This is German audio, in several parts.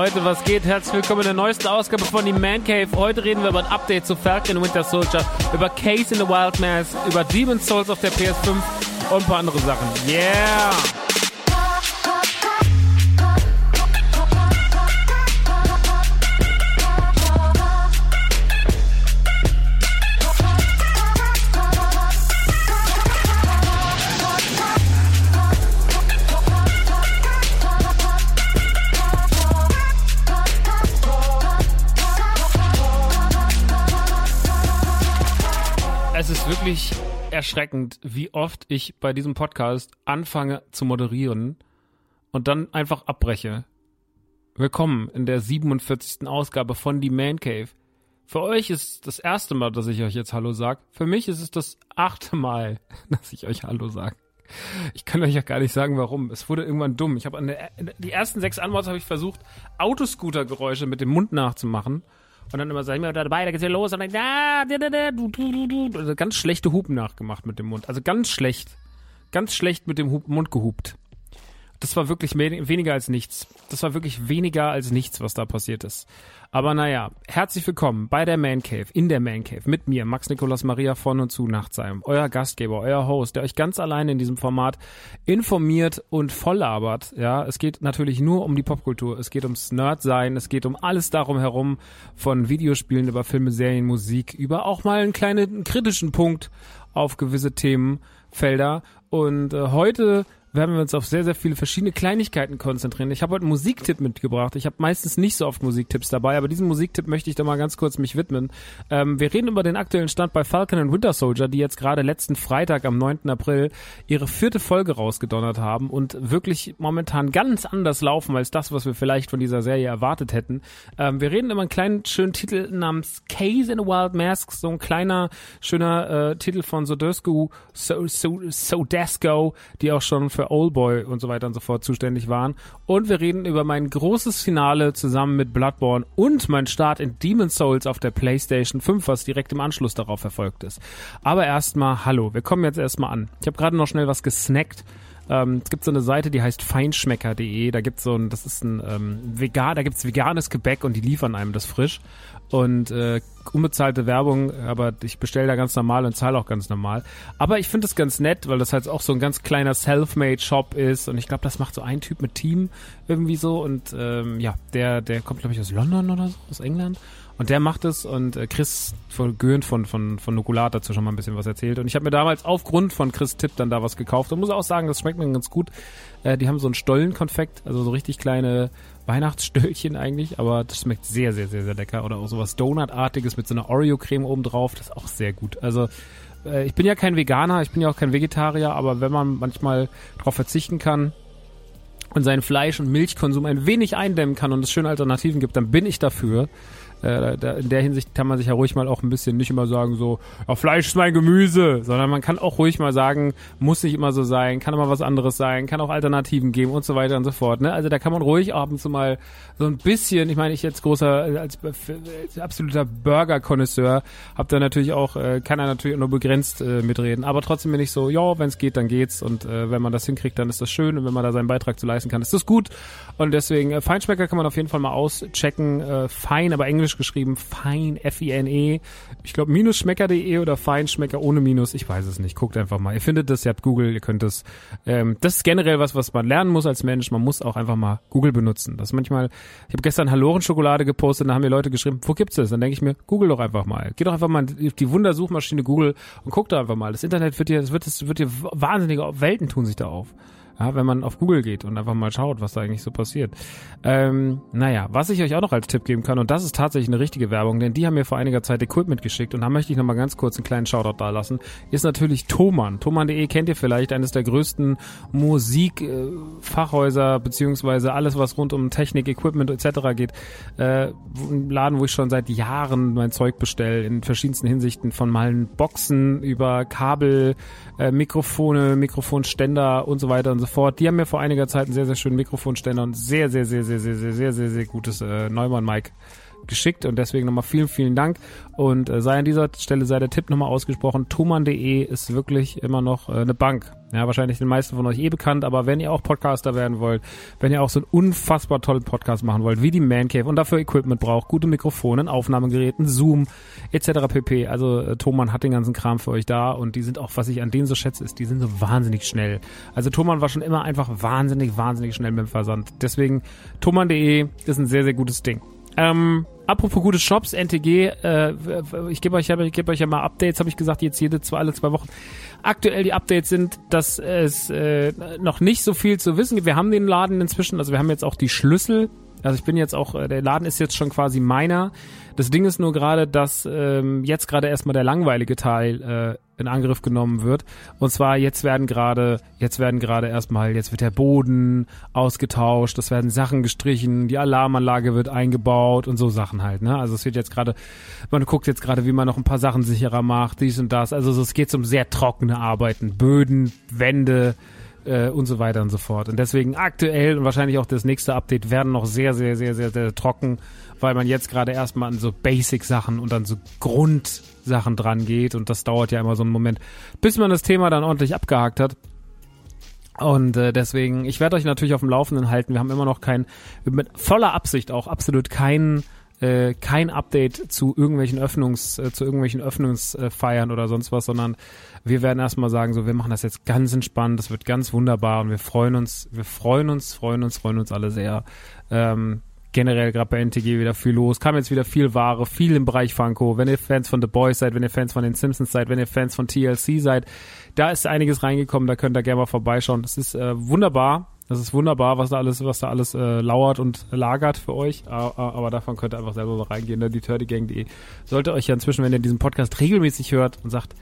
Leute, was geht? Herzlich willkommen in der neuesten Ausgabe von die Man Cave. Heute reden wir über ein Update zu Falcon Winter Soldier, über Case in the Wild Mass, über Demon's Souls auf der PS5 und ein paar andere Sachen. Yeah! Wirklich erschreckend, wie oft ich bei diesem Podcast anfange zu moderieren und dann einfach abbreche. Willkommen in der 47. Ausgabe von Die Man Cave. Für euch ist das erste Mal, dass ich euch jetzt Hallo sag. Für mich ist es das achte Mal, dass ich euch Hallo sag. Ich kann euch ja gar nicht sagen, warum. Es wurde irgendwann dumm. Ich habe die ersten sechs Anmods habe ich versucht, Autoscooter-Geräusche mit dem Mund nachzumachen. Und dann immer sagen wir dabei, da geht's hier los und dann da, da, da, du, du, du, du. Also ganz schlechte Hupen nachgemacht mit dem Mund. Also ganz schlecht. Ganz schlecht mit dem Mund gehupt. Das war wirklich weniger als nichts. Das war wirklich weniger als nichts, was da passiert ist. Aber naja, herzlich willkommen bei der Man Cave, in der Man Cave, mit mir, Max Nikolas Maria von und zu Nachtsheim, euer Gastgeber, euer Host, der euch ganz alleine in diesem Format informiert und volllabert. Ja, es geht natürlich nur um die Popkultur, es geht ums Nerdsein, es geht um alles darum herum, von Videospielen über Filme, Serien, Musik, über auch mal einen kleinen kritischen Punkt auf gewisse Themenfelder. Und äh, heute werden wir uns auf sehr, sehr viele verschiedene Kleinigkeiten konzentrieren. Ich habe heute einen Musiktipp mitgebracht. Ich habe meistens nicht so oft Musiktipps dabei, aber diesen Musiktipp möchte ich da mal ganz kurz mich widmen. Ähm, wir reden über den aktuellen Stand bei Falcon and Winter Soldier, die jetzt gerade letzten Freitag am 9. April ihre vierte Folge rausgedonnert haben und wirklich momentan ganz anders laufen als das, was wir vielleicht von dieser Serie erwartet hätten. Ähm, wir reden über einen kleinen, schönen Titel namens Case in a Wild Mask, so ein kleiner, schöner äh, Titel von Sodesco, so, so, Sodesco, die auch schon für Oldboy und so weiter und so fort zuständig waren. Und wir reden über mein großes Finale zusammen mit Bloodborne und mein Start in Demon's Souls auf der PlayStation 5, was direkt im Anschluss darauf erfolgt ist. Aber erstmal, hallo, wir kommen jetzt erstmal an. Ich habe gerade noch schnell was gesnackt. Ähm, es gibt so eine Seite, die heißt feinschmecker.de. Da gibt's so ein, das ist ein ähm, vegan, da gibt's veganes Gebäck und die liefern einem das frisch und äh, unbezahlte Werbung, aber ich bestelle da ganz normal und zahle auch ganz normal. Aber ich finde das ganz nett, weil das halt auch so ein ganz kleiner Self-Made-Shop ist und ich glaube, das macht so ein Typ mit Team irgendwie so und ähm, ja, der, der kommt glaube ich aus London oder so, aus England und der macht es und äh, Chris von Göhn von, von, von Nukulat dazu schon mal ein bisschen was erzählt. Und ich habe mir damals aufgrund von Chris Tipp dann da was gekauft und muss auch sagen, das schmeckt mir ganz gut. Äh, die haben so ein Stollenkonfekt, also so richtig kleine Weihnachtsstöllchen eigentlich, aber das schmeckt sehr, sehr, sehr, sehr lecker. Oder auch sowas Donutartiges mit so einer Oreo-Creme oben drauf, das ist auch sehr gut. Also äh, ich bin ja kein Veganer, ich bin ja auch kein Vegetarier, aber wenn man manchmal darauf verzichten kann, und seinen Fleisch- und Milchkonsum ein wenig eindämmen kann und es schöne Alternativen gibt, dann bin ich dafür. Äh, da, in der Hinsicht kann man sich ja ruhig mal auch ein bisschen nicht immer sagen so, ja, Fleisch ist mein Gemüse, sondern man kann auch ruhig mal sagen, muss nicht immer so sein, kann immer was anderes sein, kann auch Alternativen geben und so weiter und so fort. Ne? Also da kann man ruhig ab und zu mal so ein bisschen, ich meine, ich jetzt großer, als, als absoluter Burger-Konnoisseur, hab da natürlich auch, äh, kann er natürlich nur begrenzt äh, mitreden, aber trotzdem bin ich so, ja, wenn es geht, dann geht's und äh, wenn man das hinkriegt, dann ist das schön und wenn man da seinen Beitrag zu leisten kann, ist das gut und deswegen, äh, Feinschmecker kann man auf jeden Fall mal auschecken, äh, fein, aber Englisch Englisch geschrieben, Fein, F-I-N-E. Ich glaube, minusschmecker.de oder Feinschmecker ohne Minus. Ich weiß es nicht. Guckt einfach mal. Ihr findet das, ihr habt Google, ihr könnt es. Ähm, das ist generell was, was man lernen muss als Mensch. Man muss auch einfach mal Google benutzen. Das manchmal, ich habe gestern Halloren-Schokolade gepostet, da haben mir Leute geschrieben, wo gibt's das? Dann denke ich mir, Google doch einfach mal. Geh doch einfach mal auf die Wundersuchmaschine Google und guck da einfach mal. Das Internet wird dir, das wird, das wird dir wahnsinnige Welten tun sich da auf. Ja, wenn man auf Google geht und einfach mal schaut, was da eigentlich so passiert. Ähm, naja, was ich euch auch noch als Tipp geben kann, und das ist tatsächlich eine richtige Werbung, denn die haben mir vor einiger Zeit Equipment geschickt und da möchte ich nochmal ganz kurz einen kleinen Shoutout da lassen, ist natürlich Thomann. Thomann.de kennt ihr vielleicht, eines der größten Musikfachhäuser, äh, beziehungsweise alles, was rund um Technik, Equipment etc. geht. Äh, ein Laden, wo ich schon seit Jahren mein Zeug bestelle, in verschiedensten Hinsichten, von malen Boxen über Kabel, äh, Mikrofone, Mikrofonständer und so weiter und so fort. Die haben mir vor einiger Zeit einen sehr, sehr schönen Mikrofonständer und sehr, sehr, sehr, sehr, sehr, sehr, sehr, sehr, sehr gutes äh, Neumann-Mic geschickt und deswegen nochmal vielen, vielen Dank und äh, sei an dieser Stelle sei der Tipp nochmal ausgesprochen, thomann.de ist wirklich immer noch äh, eine Bank. Ja, wahrscheinlich den meisten von euch eh bekannt, aber wenn ihr auch Podcaster werden wollt, wenn ihr auch so einen unfassbar tollen Podcast machen wollt, wie die Man Cave und dafür Equipment braucht, gute Mikrofone, Aufnahmegeräten, Zoom etc. pp. Also äh, Thomann hat den ganzen Kram für euch da und die sind auch, was ich an denen so schätze, ist, die sind so wahnsinnig schnell. Also Thomann war schon immer einfach wahnsinnig, wahnsinnig schnell mit dem Versand. Deswegen thomann.de ist ein sehr, sehr gutes Ding. Ähm, apropos gute Shops, NTG, äh, ich gebe euch, ich gebe euch ja mal Updates, habe ich gesagt, jetzt jede zwei, alle zwei Wochen. Aktuell die Updates sind, dass es äh, noch nicht so viel zu wissen gibt. Wir haben den Laden inzwischen, also wir haben jetzt auch die Schlüssel. Also ich bin jetzt auch, äh, der Laden ist jetzt schon quasi meiner. Das Ding ist nur gerade, dass ähm, jetzt gerade erstmal der langweilige Teil äh, in Angriff genommen wird. Und zwar jetzt werden gerade, jetzt werden gerade erstmal, jetzt wird der Boden ausgetauscht, es werden Sachen gestrichen, die Alarmanlage wird eingebaut und so Sachen halt. Ne? Also es wird jetzt gerade, man guckt jetzt gerade, wie man noch ein paar Sachen sicherer macht, dies und das. Also es geht um sehr trockene Arbeiten, Böden, Wände äh, und so weiter und so fort. Und deswegen aktuell und wahrscheinlich auch das nächste Update werden noch sehr, sehr, sehr, sehr, sehr trocken, weil man jetzt gerade erstmal an so Basic-Sachen und an so Grundsachen dran geht und das dauert ja immer so einen Moment, bis man das Thema dann ordentlich abgehakt hat. Und äh, deswegen, ich werde euch natürlich auf dem Laufenden halten. Wir haben immer noch kein, mit voller Absicht auch absolut kein äh, kein Update zu irgendwelchen Öffnungs, äh, zu irgendwelchen Öffnungsfeiern oder sonst was, sondern wir werden erstmal sagen, so, wir machen das jetzt ganz entspannt, das wird ganz wunderbar und wir freuen uns, wir freuen uns, freuen uns, freuen uns alle sehr. Ähm, generell gerade bei NTG wieder viel los. Kam jetzt wieder viel Ware, viel im Bereich Funko. Wenn ihr Fans von The Boys seid, wenn ihr Fans von den Simpsons seid, wenn ihr Fans von TLC seid, da ist einiges reingekommen, da könnt ihr gerne mal vorbeischauen. Das ist äh, wunderbar. Das ist wunderbar, was da alles, was da alles äh, lauert und lagert für euch. Aber davon könnt ihr einfach selber mal reingehen, ne? die turdygang.de. Sollte euch ja inzwischen, wenn ihr diesen Podcast regelmäßig hört und sagt,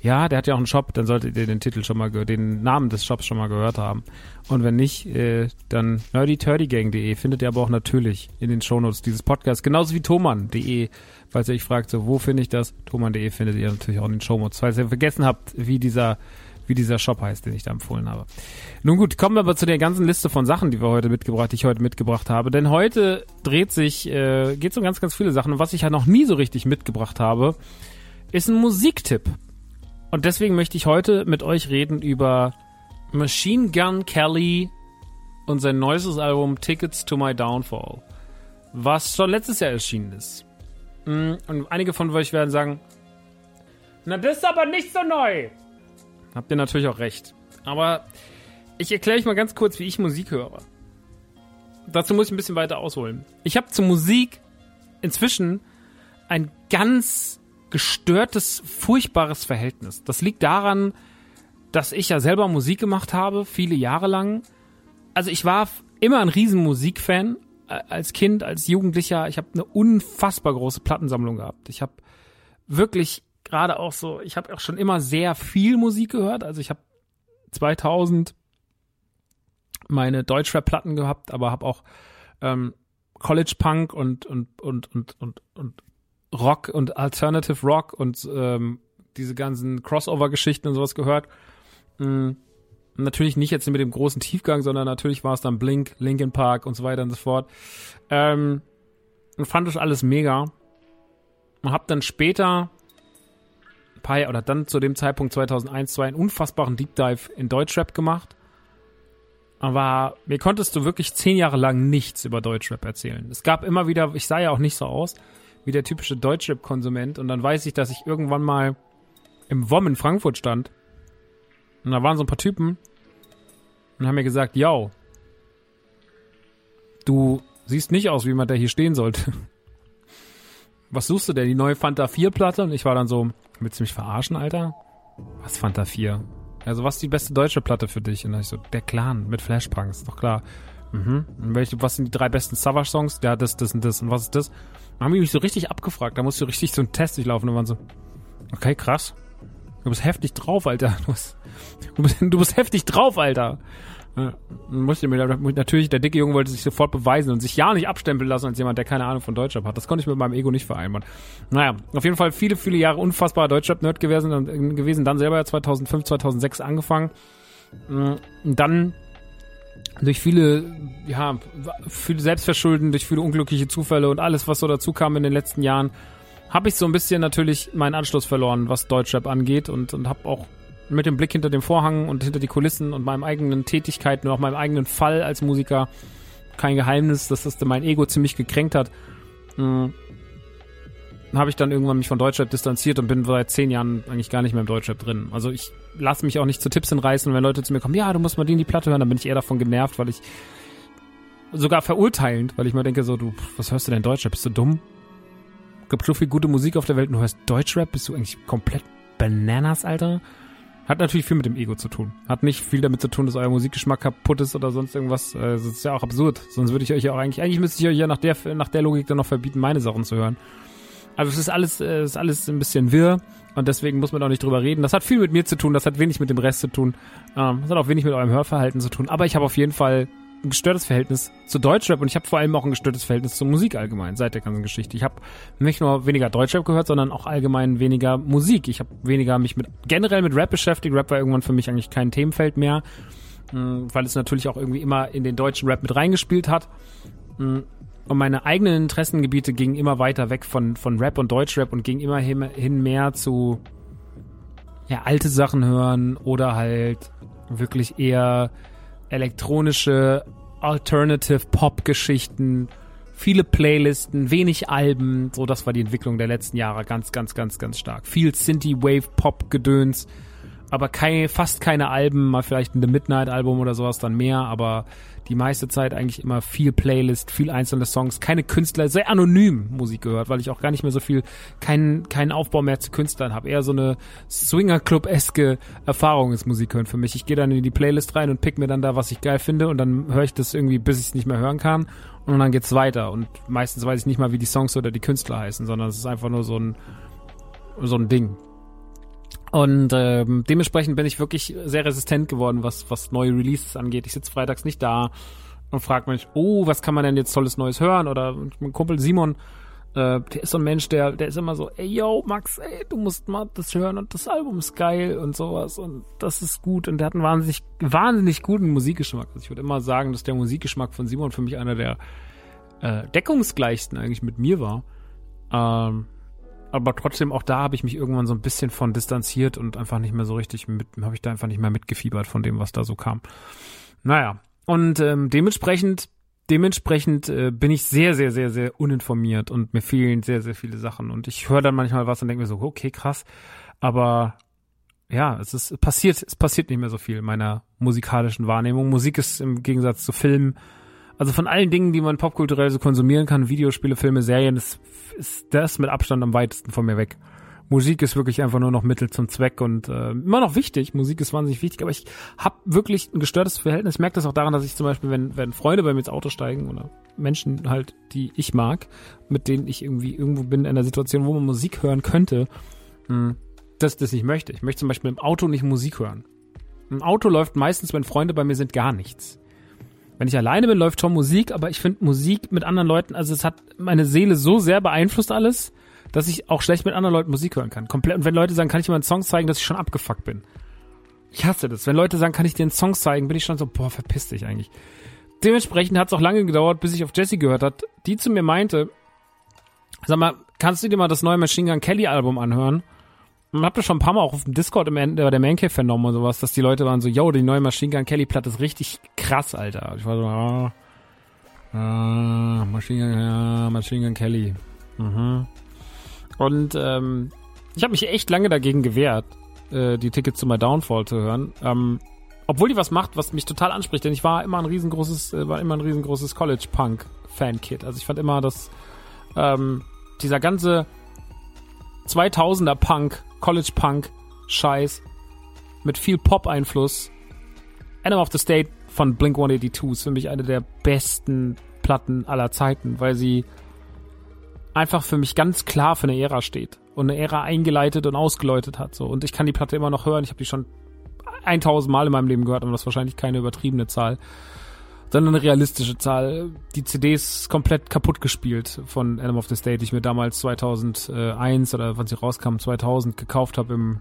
ja, der hat ja auch einen Shop, dann solltet ihr den Titel schon mal, den Namen des Shops schon mal gehört haben. Und wenn nicht, äh, dann nerdyturdygang.de findet ihr aber auch natürlich in den Shownotes dieses Podcasts, genauso wie thoman.de, falls ihr euch fragt, so, wo finde ich das? thoman.de findet ihr natürlich auch in den Shownotes, falls ihr vergessen habt, wie dieser wie dieser Shop heißt, den ich da empfohlen habe. Nun gut, kommen wir aber zu der ganzen Liste von Sachen, die wir heute mitgebracht, die ich heute mitgebracht habe. Denn heute dreht sich, äh, geht es um ganz, ganz viele Sachen. Und was ich ja noch nie so richtig mitgebracht habe, ist ein Musiktipp. Und deswegen möchte ich heute mit euch reden über Machine Gun Kelly und sein neuestes Album Tickets to My Downfall, was schon letztes Jahr erschienen ist. Mm, und einige von euch werden sagen, na, das ist aber nicht so neu. Habt ihr natürlich auch recht. Aber ich erkläre euch mal ganz kurz, wie ich Musik höre. Dazu muss ich ein bisschen weiter ausholen. Ich habe zur Musik inzwischen ein ganz gestörtes, furchtbares Verhältnis. Das liegt daran, dass ich ja selber Musik gemacht habe, viele Jahre lang. Also ich war immer ein riesen Musikfan äh, als Kind, als Jugendlicher. Ich habe eine unfassbar große Plattensammlung gehabt. Ich habe wirklich gerade auch so, ich habe auch schon immer sehr viel Musik gehört. Also ich habe 2000 meine Deutschrap-Platten gehabt, aber habe auch ähm, College Punk und und und und und und Rock und Alternative Rock und ähm, diese ganzen Crossover-Geschichten und sowas gehört. Mhm. Natürlich nicht jetzt mit dem großen Tiefgang, sondern natürlich war es dann Blink, Linkin Park und so weiter und so fort. Ähm, und fand das alles mega. Und hab dann später ein paar Jahre, oder dann zu dem Zeitpunkt 2001, 2002 einen unfassbaren Deep Dive in Deutschrap gemacht. Aber mir konntest du wirklich zehn Jahre lang nichts über Deutschrap erzählen. Es gab immer wieder, ich sah ja auch nicht so aus, wie der typische Deutschrap-Konsument. Und dann weiß ich, dass ich irgendwann mal im WOM in Frankfurt stand. Und da waren so ein paar Typen und haben mir gesagt, yo, du siehst nicht aus, wie man da hier stehen sollte. Was suchst du denn? Die neue Fanta 4 Platte? Und ich war dann so, willst du mich verarschen, Alter? Was Fanta 4? Also was ist die beste deutsche Platte für dich? Und dann ich so, der Clan mit Flashpunks, doch klar. Mhm. Und welche, was sind die drei besten Savage-Songs? Ja, das, das und das. Und was ist das? Haben die mich so richtig abgefragt. Da musst du richtig so einen Test durchlaufen und waren so, okay, krass. Du bist heftig drauf, Alter. Du bist, du bist, du bist heftig drauf, Alter. Ja, musste mir natürlich, der dicke Junge wollte sich sofort beweisen und sich ja nicht abstempeln lassen als jemand, der keine Ahnung von Deutschrap hat. Das konnte ich mit meinem Ego nicht vereinbaren. Naja, auf jeden Fall viele, viele Jahre unfassbarer Deutschrap-Nerd gewesen, gewesen, dann selber ja 2005, 2006 angefangen. Und dann durch viele, ja, viele Selbstverschulden, durch viele unglückliche Zufälle und alles, was so dazu kam in den letzten Jahren, habe ich so ein bisschen natürlich meinen Anschluss verloren, was Deutschrap angeht und, und habe auch mit dem Blick hinter dem Vorhang und hinter die Kulissen und meinem eigenen Tätigkeiten und auch meinem eigenen Fall als Musiker kein Geheimnis, dass das mein Ego ziemlich gekränkt hat. Hm, habe ich dann irgendwann mich von Deutschrap distanziert und bin seit zehn Jahren eigentlich gar nicht mehr im Deutschrap drin. Also ich lasse mich auch nicht zu Tipps hinreißen, wenn Leute zu mir kommen, ja, du musst mal die in die Platte hören, dann bin ich eher davon genervt, weil ich sogar verurteilend, weil ich mir denke so, du, was hörst du denn Deutschrap? Bist du dumm? Gibt so viel gute Musik auf der Welt und du hörst Deutschrap? Bist du eigentlich komplett Bananas, Alter? Hat natürlich viel mit dem Ego zu tun. Hat nicht viel damit zu tun, dass euer Musikgeschmack kaputt ist oder sonst irgendwas. Äh, das ist ja auch absurd. Sonst würde ich euch ja auch eigentlich, eigentlich müsste ich euch ja nach der, nach der Logik dann noch verbieten, meine Sachen zu hören. Also es ist alles, äh, ist alles ein bisschen wirr und deswegen muss man auch nicht drüber reden. Das hat viel mit mir zu tun, das hat wenig mit dem Rest zu tun. Ähm, das hat auch wenig mit eurem Hörverhalten zu tun. Aber ich habe auf jeden Fall ein gestörtes Verhältnis zu Deutschrap und ich habe vor allem auch ein gestörtes Verhältnis zur Musik allgemein seit der ganzen Geschichte. Ich habe nicht nur weniger Deutschrap gehört, sondern auch allgemein weniger Musik. Ich habe weniger mich mit generell mit Rap beschäftigt. Rap war irgendwann für mich eigentlich kein Themenfeld mehr, hm, weil es natürlich auch irgendwie immer in den deutschen Rap mit reingespielt hat. Und meine eigenen Interessengebiete gingen immer weiter weg von, von Rap und Deutschrap und gingen immer hin, hin mehr zu ja, alte Sachen hören oder halt wirklich eher elektronische Alternative Pop Geschichten, viele Playlisten, wenig Alben, so das war die Entwicklung der letzten Jahre ganz ganz ganz ganz stark. Viel Synthie Wave Pop Gedöns aber keine, fast keine Alben, mal vielleicht ein The Midnight Album oder sowas dann mehr, aber die meiste Zeit eigentlich immer viel Playlist, viel einzelne Songs, keine Künstler, sehr anonym Musik gehört, weil ich auch gar nicht mehr so viel, keinen, keinen Aufbau mehr zu Künstlern habe. Eher so eine Swinger-Club-eske Erfahrung ist Musik hören für mich. Ich gehe dann in die Playlist rein und pick mir dann da, was ich geil finde und dann höre ich das irgendwie, bis ich es nicht mehr hören kann und dann geht's weiter und meistens weiß ich nicht mal, wie die Songs oder die Künstler heißen, sondern es ist einfach nur so ein, so ein Ding. Und ähm, dementsprechend bin ich wirklich sehr resistent geworden, was, was neue Releases angeht. Ich sitze freitags nicht da und frage mich, oh, was kann man denn jetzt tolles Neues hören? Oder mein Kumpel Simon, äh, der ist so ein Mensch, der, der ist immer so, ey, yo, Max, ey, du musst mal das hören und das Album ist geil und sowas und das ist gut. Und der hat einen wahnsinnig, wahnsinnig guten Musikgeschmack. Also ich würde immer sagen, dass der Musikgeschmack von Simon für mich einer der äh, deckungsgleichsten eigentlich mit mir war. Ähm, aber trotzdem auch da habe ich mich irgendwann so ein bisschen von distanziert und einfach nicht mehr so richtig mit, habe ich da einfach nicht mehr mitgefiebert von dem, was da so kam. Naja, und ähm, dementsprechend, dementsprechend äh, bin ich sehr, sehr, sehr, sehr uninformiert und mir fehlen sehr, sehr viele Sachen. Und ich höre dann manchmal was und denke mir so, okay, krass, aber ja, es ist passiert, es passiert nicht mehr so viel in meiner musikalischen Wahrnehmung. Musik ist im Gegensatz zu Filmen also von allen Dingen, die man popkulturell so konsumieren kann, Videospiele, Filme, Serien, ist, ist das mit Abstand am weitesten von mir weg. Musik ist wirklich einfach nur noch Mittel zum Zweck und äh, immer noch wichtig. Musik ist wahnsinnig wichtig, aber ich habe wirklich ein gestörtes Verhältnis. Ich merke das auch daran, dass ich zum Beispiel, wenn, wenn Freunde bei mir ins Auto steigen oder Menschen halt, die ich mag, mit denen ich irgendwie irgendwo bin in einer Situation, wo man Musik hören könnte, mh, hm, dass das nicht möchte. Ich möchte zum Beispiel im Auto nicht Musik hören. Im Auto läuft meistens, wenn Freunde bei mir sind, gar nichts. Wenn ich alleine bin, läuft schon Musik, aber ich finde Musik mit anderen Leuten, also es hat meine Seele so sehr beeinflusst alles, dass ich auch schlecht mit anderen Leuten Musik hören kann. Komplett. Und wenn Leute sagen, kann ich dir mal einen Song zeigen, dass ich schon abgefuckt bin. Ich hasse das. Wenn Leute sagen, kann ich dir einen Song zeigen, bin ich schon so, boah, verpiss dich eigentlich. Dementsprechend hat es auch lange gedauert, bis ich auf Jessie gehört hat, die zu mir meinte, sag mal, kannst du dir mal das neue Machine Gun Kelly Album anhören? Man hab das schon ein paar Mal auch auf dem Discord im Ende der Mancave vernommen und sowas, dass die Leute waren so, yo, die neue Machine Gun Kelly Platte ist richtig krass, Alter. Ich war so, ah, ah Machine Gun, ja, Machine Gun Kelly. Mhm. Und ähm, ich habe mich echt lange dagegen gewehrt, äh, die Tickets zu My Downfall zu hören. Ähm, obwohl die was macht, was mich total anspricht, denn ich war immer ein riesengroßes, äh, war immer ein riesengroßes College Punk Fan Kid. Also ich fand immer, dass ähm, dieser ganze 2000er Punk College Punk Scheiß mit viel Pop-Einfluss. Animal of the State von Blink 182 ist für mich eine der besten Platten aller Zeiten, weil sie einfach für mich ganz klar für eine Ära steht und eine Ära eingeleitet und ausgeläutet hat. So. Und ich kann die Platte immer noch hören. Ich habe die schon 1000 Mal in meinem Leben gehört, aber das ist wahrscheinlich keine übertriebene Zahl sondern eine realistische Zahl. Die CD ist komplett kaputt gespielt von Animal of the State, die ich mir damals 2001 oder wann sie rauskam, 2000 gekauft habe im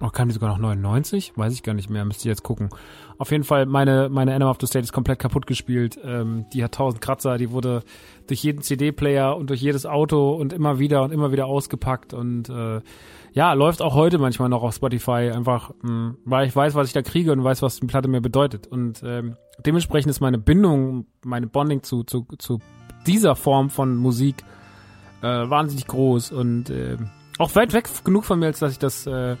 Oh, kam die sogar noch 99? Weiß ich gar nicht mehr, müsste ich jetzt gucken. Auf jeden Fall, meine, meine Animal of the State ist komplett kaputt gespielt. Ähm, die hat 1000 Kratzer, die wurde durch jeden CD-Player und durch jedes Auto und immer wieder und immer wieder ausgepackt und äh, ja, läuft auch heute manchmal noch auf Spotify, einfach mh, hm, weil ich weiß, was ich da kriege und weiß, was die Platte mir bedeutet. Und ähm, dementsprechend ist meine Bindung, meine Bonding zu, zu, zu dieser Form von Musik äh, wahnsinnig groß und äh, auch weit weg genug von mir, als dass ich das, äh,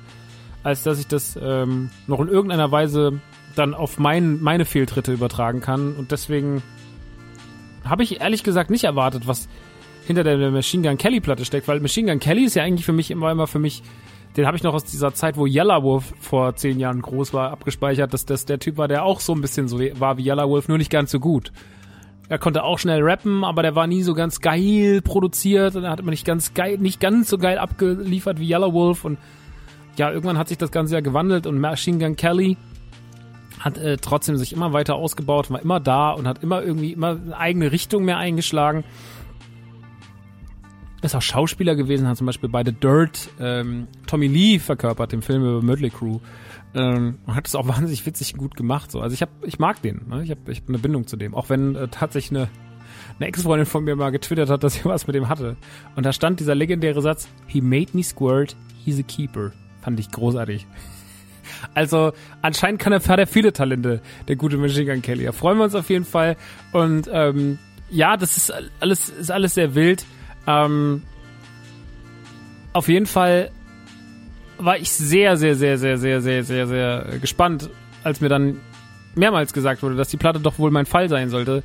als dass ich das ähm, noch in irgendeiner Weise dann auf mein, meine Fehltritte übertragen kann. Und deswegen habe ich ehrlich gesagt nicht erwartet, was hinter der Machine Gun Kelly Platte steckt, weil Machine Gun Kelly ist ja eigentlich für mich immer immer für mich den habe ich noch aus dieser Zeit, wo Yellow Wolf vor zehn Jahren groß war, abgespeichert, dass das der Typ war, der auch so ein bisschen so war wie Yellow Wolf, nur nicht ganz so gut. Er konnte auch schnell rappen, aber der war nie so ganz geil produziert und er hat immer nicht ganz geil, nicht ganz so geil abgeliefert wie Yellow Wolf und ja, irgendwann hat sich das Ganze ja gewandelt und Machine Gun Kelly hat äh, trotzdem sich immer weiter ausgebaut, war immer da und hat immer irgendwie immer eine eigene Richtung mehr eingeschlagen ist auch Schauspieler gewesen, hat zum Beispiel bei The Dirt ähm, Tommy Lee verkörpert, dem Film über Mötley Crew. Ähm, und hat es auch wahnsinnig witzig gut gemacht. So. Also ich hab, ich mag den. Ne? Ich habe ich hab eine Bindung zu dem. Auch wenn äh, tatsächlich eine, eine Ex-Freundin von mir mal getwittert hat, dass sie was mit dem hatte. Und da stand dieser legendäre Satz, He made me squirt, he's a keeper. Fand ich großartig. Also anscheinend kann er, hat er viele Talente, der gute Machine Gun Kelly. Da freuen wir uns auf jeden Fall. Und ähm, ja, das ist alles, ist alles sehr wild. Ähm, auf jeden Fall war ich sehr, sehr, sehr, sehr, sehr, sehr, sehr, sehr gespannt, als mir dann mehrmals gesagt wurde, dass die Platte doch wohl mein Fall sein sollte,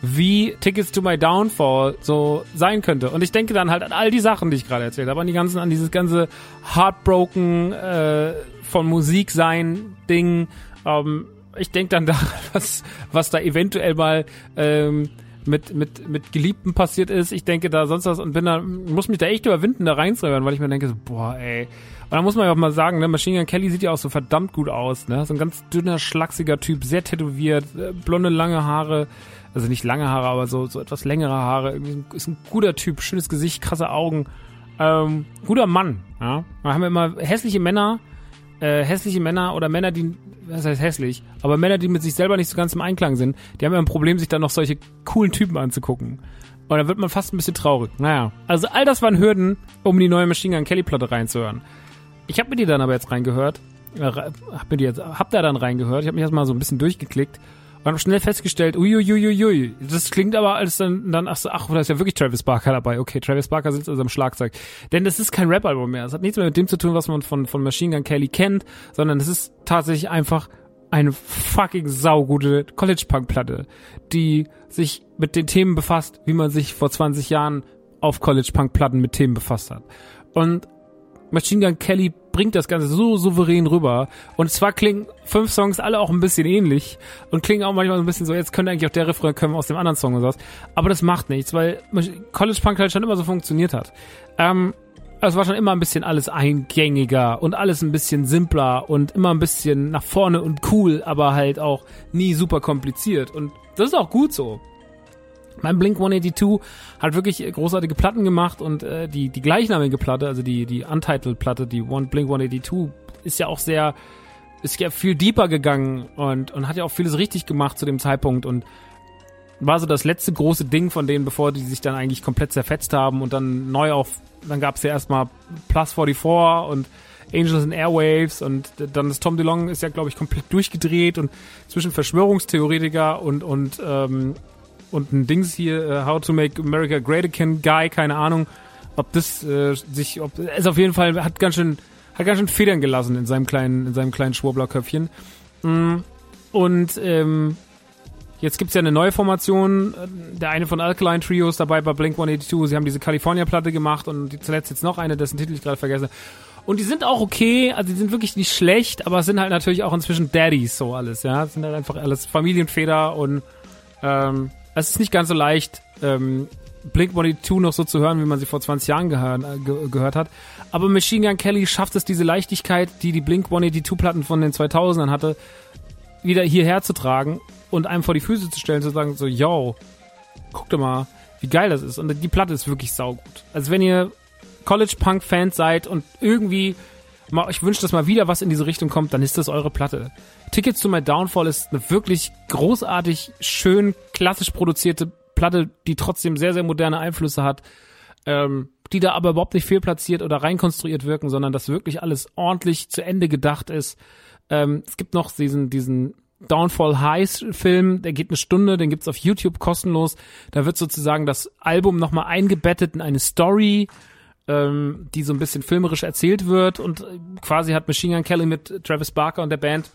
wie Tickets to My Downfall so sein könnte. Und ich denke dann halt an all die Sachen, die ich gerade erzählt habe, an die ganzen, an dieses ganze Heartbroken äh, von Musik sein Ding. Ähm, ich denke dann daran, was, was da eventuell mal ähm, mit, mit, mit Geliebten passiert ist. Ich denke da sonst was und bin da, muss mich da echt überwinden, da reinzuhören, weil ich mir denke, so, boah, ey. Und da muss man ja auch mal sagen, ne, Machine Gun Kelly sieht ja auch so verdammt gut aus, ne? So ein ganz dünner, schlachsiger Typ, sehr tätowiert, äh, blonde, lange Haare, also nicht lange Haare, aber so, so etwas längere Haare. Ist ein guter Typ, schönes Gesicht, krasse Augen. Ähm, guter Mann, ja. Da haben wir immer hässliche Männer, äh, hässliche Männer oder Männer, die, was heißt hässlich, aber Männer, die mit sich selber nicht so ganz im Einklang sind, die haben ja ein Problem, sich dann noch solche coolen Typen anzugucken. Und dann wird man fast ein bisschen traurig. Naja, also all das waren Hürden, um die neue Machine Gun Kelly Platte reinzuhören. Ich habe mir die dann aber jetzt reingehört, äh, hab mir die jetzt, hab da dann reingehört, ich habe mich erstmal so ein bisschen durchgeklickt und habe schnell festgestellt, uiuiuiui, das klingt aber als dann, dann ach, so, ach, da ist ja wirklich Travis Barker dabei. Okay, Travis Barker sitzt also am Schlagzeug. Denn das ist kein Rap-Album mehr. Es hat nichts mehr mit dem zu tun, was man von, von Machine Gun Kelly kennt, sondern es ist tatsächlich einfach eine fucking saugute College-Punk-Platte, die sich mit den Themen befasst, wie man sich vor 20 Jahren auf College-Punk-Platten mit Themen befasst hat. Und Machine Gun Kelly bringt das Ganze so souverän rüber. Und zwar klingen fünf Songs alle auch ein bisschen ähnlich und klingen auch manchmal so ein bisschen so, jetzt könnte eigentlich auch der Refrain kommen aus dem anderen Song und sowas. Aber das macht nichts, weil College Punk halt schon immer so funktioniert hat. Ähm, es war schon immer ein bisschen alles eingängiger und alles ein bisschen simpler und immer ein bisschen nach vorne und cool, aber halt auch nie super kompliziert. Und das ist auch gut so. Mein Blink 182 hat wirklich großartige Platten gemacht und äh, die, die gleichnamige Platte, also die, die Untitled-Platte, die One, Blink 182, ist ja auch sehr, ist ja viel deeper gegangen und, und hat ja auch vieles richtig gemacht zu dem Zeitpunkt und war so das letzte große Ding von denen, bevor die sich dann eigentlich komplett zerfetzt haben und dann neu auf, dann gab es ja erstmal Plus 44 und Angels and Airwaves und dann ist Tom DeLong ist ja, glaube ich, komplett durchgedreht und zwischen Verschwörungstheoretiker und, und ähm, und ein Dings hier, uh, How to Make America Great Again Guy, keine Ahnung, ob das äh, sich, ob es auf jeden Fall hat ganz schön, hat ganz schön Federn gelassen in seinem kleinen, in seinem kleinen Schwurblerköpfchen. Mm, und ähm, jetzt gibt's ja eine neue Formation. Der eine von Alkaline Trios dabei bei Blink 182. Sie haben diese California-Platte gemacht und zuletzt jetzt noch eine, dessen Titel ich gerade vergesse. Und die sind auch okay, also die sind wirklich nicht schlecht, aber es sind halt natürlich auch inzwischen Daddies so alles, ja. Das sind halt einfach alles Familienfeder und ähm, es ist nicht ganz so leicht, ähm, Blink 182 noch so zu hören, wie man sie vor 20 Jahren äh, ge gehört hat. Aber Machine Gun Kelly schafft es, diese Leichtigkeit, die die Blink 182 Platten von den 2000ern hatte, wieder hierher zu tragen und einem vor die Füße zu stellen, zu sagen so, yo, guck dir mal, wie geil das ist. Und die Platte ist wirklich saugut. Also wenn ihr College Punk Fans seid und irgendwie mal euch wünscht, dass mal wieder was in diese Richtung kommt, dann ist das eure Platte. Tickets to My Downfall ist eine wirklich großartig, schön, klassisch produzierte Platte, die trotzdem sehr, sehr moderne Einflüsse hat, ähm, die da aber überhaupt nicht fehlplatziert oder reinkonstruiert wirken, sondern dass wirklich alles ordentlich zu Ende gedacht ist. Ähm, es gibt noch diesen, diesen Downfall Highs Film, der geht eine Stunde, den gibt's auf YouTube kostenlos. Da wird sozusagen das Album nochmal eingebettet in eine Story, ähm, die so ein bisschen filmerisch erzählt wird und quasi hat Machine Gun Kelly mit Travis Barker und der Band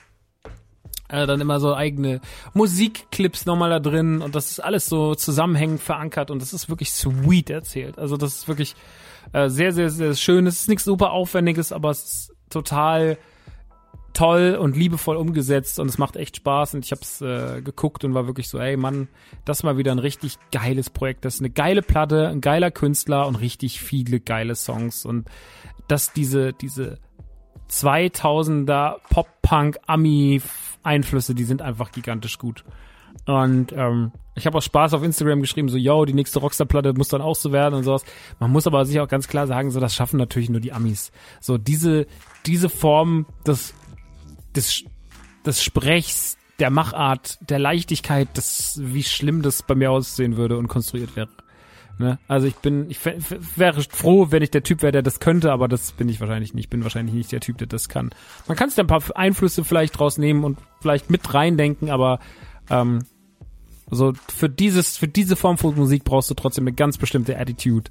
äh, dann immer so eigene Musikclips nochmal da drin und das ist alles so zusammenhängend verankert und das ist wirklich sweet erzählt. Also das ist wirklich äh, sehr, sehr, sehr schön. Es ist nichts super Aufwendiges, aber es ist total toll und liebevoll umgesetzt und es macht echt Spaß und ich habe es äh, geguckt und war wirklich so, ey Mann, das war wieder ein richtig geiles Projekt. Das ist eine geile Platte, ein geiler Künstler und richtig viele geile Songs und dass diese diese 2000er Pop-Punk Ami Einflüsse, die sind einfach gigantisch gut. Und ähm, ich habe auch Spaß auf Instagram geschrieben, so, yo, die nächste Rockstar-Platte muss dann auch so werden und sowas. Man muss aber sich auch ganz klar sagen, so, das schaffen natürlich nur die Amis. So, diese, diese Form des, des, des Sprechs, der Machart, der Leichtigkeit, das, wie schlimm das bei mir aussehen würde und konstruiert wäre. Ne? Also ich bin, ich wäre froh, wenn ich der Typ wäre, der das könnte, aber das bin ich wahrscheinlich nicht. Ich bin wahrscheinlich nicht der Typ, der das kann. Man kann sich da ein paar Einflüsse vielleicht draus nehmen und vielleicht mit reindenken, aber ähm, so für dieses, für diese Form von Musik brauchst du trotzdem eine ganz bestimmte Attitude.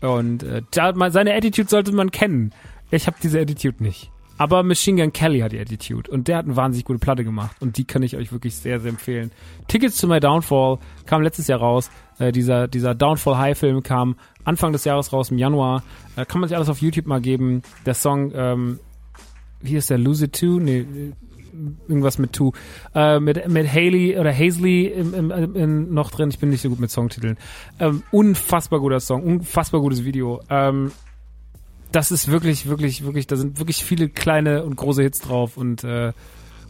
Und äh, seine Attitude sollte man kennen. Ich habe diese Attitude nicht. Aber Machine Gun Kelly hat die Attitude und der hat eine wahnsinnig gute Platte gemacht und die kann ich euch wirklich sehr, sehr empfehlen. Tickets to My Downfall kam letztes Jahr raus. Äh, dieser, dieser Downfall High Film kam Anfang des Jahres raus im Januar. Äh, kann man sich alles auf YouTube mal geben. Der Song, ähm, wie ist der? Lose It Too? Nee, irgendwas mit Two. Äh, mit, mit Haley oder Hazley im, im, im, noch drin. Ich bin nicht so gut mit Songtiteln. Ähm, unfassbar guter Song, unfassbar gutes Video. Ähm, das ist wirklich, wirklich, wirklich, da sind wirklich viele kleine und große Hits drauf und äh,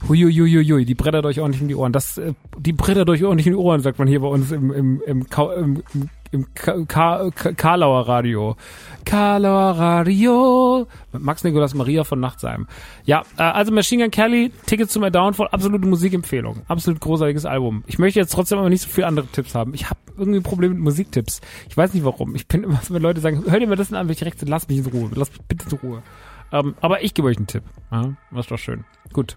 huiuiuiui, die brettert euch ordentlich in die Ohren. Das, äh, die brettert euch ordentlich in die Ohren, sagt man hier bei uns im, im, im, im, im im Karlauer Radio. Karlauer Radio. Mit Max Nikolas Maria von Nachtsheim. Ja, äh, also Machine Gun Kelly, Tickets zu My Downfall, absolute Musikempfehlung. Absolut großartiges Album. Ich möchte jetzt trotzdem aber nicht so viele andere Tipps haben. Ich habe irgendwie ein Problem mit Musiktipps. Ich weiß nicht warum. Ich bin immer, wenn Leute sagen, hör dir mal das an, wenn ich rechts lass mich in Ruhe. Lass mich bitte in Ruhe. Ähm, aber ich gebe euch einen Tipp. Ja, das war schön. Gut.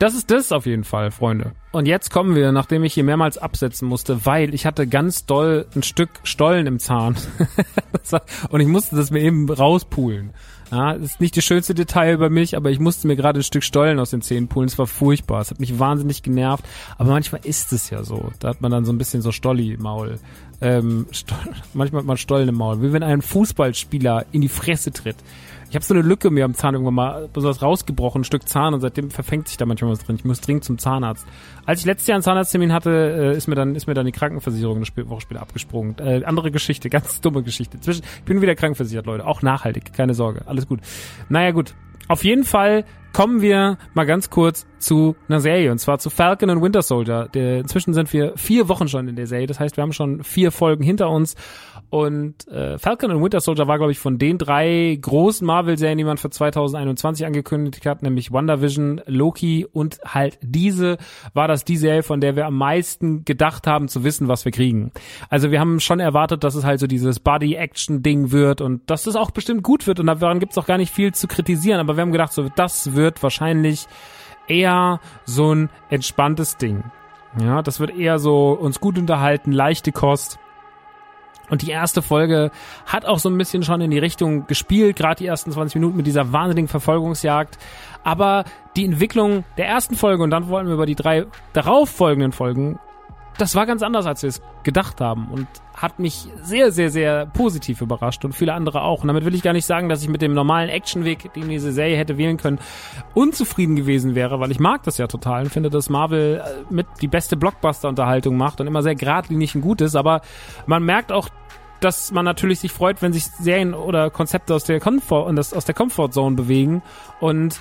Das ist das auf jeden Fall, Freunde. Und jetzt kommen wir, nachdem ich hier mehrmals absetzen musste, weil ich hatte ganz doll ein Stück Stollen im Zahn. und ich musste das mir eben rauspulen. Ja, das ist nicht das schönste Detail über mich, aber ich musste mir gerade ein Stück Stollen aus den Zähnen pulen. Es war furchtbar. Es hat mich wahnsinnig genervt. Aber manchmal ist es ja so. Da hat man dann so ein bisschen so Stolli-Maul. Ähm, manchmal hat man Stollen im Maul. Wie wenn ein Fußballspieler in die Fresse tritt. Ich habe so eine Lücke mir am Zahn irgendwann mal besonders rausgebrochen, ein Stück Zahn und seitdem verfängt sich da manchmal was drin. Ich muss dringend zum Zahnarzt. Als ich letztes Jahr einen Zahnarzttermin hatte, äh, ist mir dann ist mir dann die Krankenversicherung eine Woche später abgesprungen. Äh, andere Geschichte, ganz dumme Geschichte. Zwischen, ich bin wieder krankenversichert, Leute, auch nachhaltig, keine Sorge, alles gut. Naja gut, auf jeden Fall kommen wir mal ganz kurz zu einer Serie und zwar zu Falcon und Winter Soldier. Inzwischen sind wir vier Wochen schon in der Serie, das heißt, wir haben schon vier Folgen hinter uns und äh, Falcon und Winter Soldier war, glaube ich, von den drei großen Marvel-Serien, die man für 2021 angekündigt hat, nämlich WandaVision, Loki und halt diese, war das die Serie, von der wir am meisten gedacht haben zu wissen, was wir kriegen. Also wir haben schon erwartet, dass es halt so dieses Body-Action-Ding wird und dass das auch bestimmt gut wird und daran gibt's auch gar nicht viel zu kritisieren, aber wir haben gedacht, so das wird wahrscheinlich eher so ein entspanntes Ding. Ja, das wird eher so uns gut unterhalten, leichte Kost und die erste Folge hat auch so ein bisschen schon in die Richtung gespielt, gerade die ersten 20 Minuten mit dieser wahnsinnigen Verfolgungsjagd. Aber die Entwicklung der ersten Folge und dann wollen wir über die drei darauffolgenden Folgen das war ganz anders, als wir es gedacht haben und hat mich sehr, sehr, sehr positiv überrascht und viele andere auch. Und damit will ich gar nicht sagen, dass ich mit dem normalen Actionweg, den diese Serie hätte wählen können, unzufrieden gewesen wäre, weil ich mag das ja total und finde, dass Marvel äh, mit die beste Blockbuster-Unterhaltung macht und immer sehr geradlinig und gut ist. Aber man merkt auch, dass man natürlich sich freut, wenn sich Serien oder Konzepte aus der Comfort, aus der Comfortzone bewegen und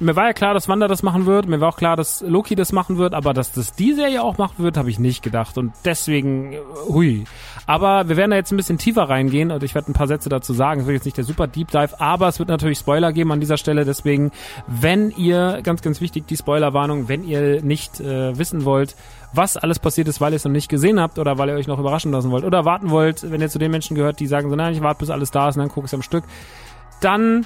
mir war ja klar, dass Wanda das machen wird. Mir war auch klar, dass Loki das machen wird. Aber dass das die Serie auch machen wird, habe ich nicht gedacht. Und deswegen, äh, hui. Aber wir werden da jetzt ein bisschen tiefer reingehen und ich werde ein paar Sätze dazu sagen. Es wird jetzt nicht der super Deep Dive, aber es wird natürlich Spoiler geben an dieser Stelle. Deswegen, wenn ihr, ganz, ganz wichtig, die Spoilerwarnung, wenn ihr nicht äh, wissen wollt, was alles passiert ist, weil ihr es noch nicht gesehen habt oder weil ihr euch noch überraschen lassen wollt oder warten wollt, wenn ihr zu den Menschen gehört, die sagen so, nein, ich warte bis alles da ist und dann gucke ich es am Stück, dann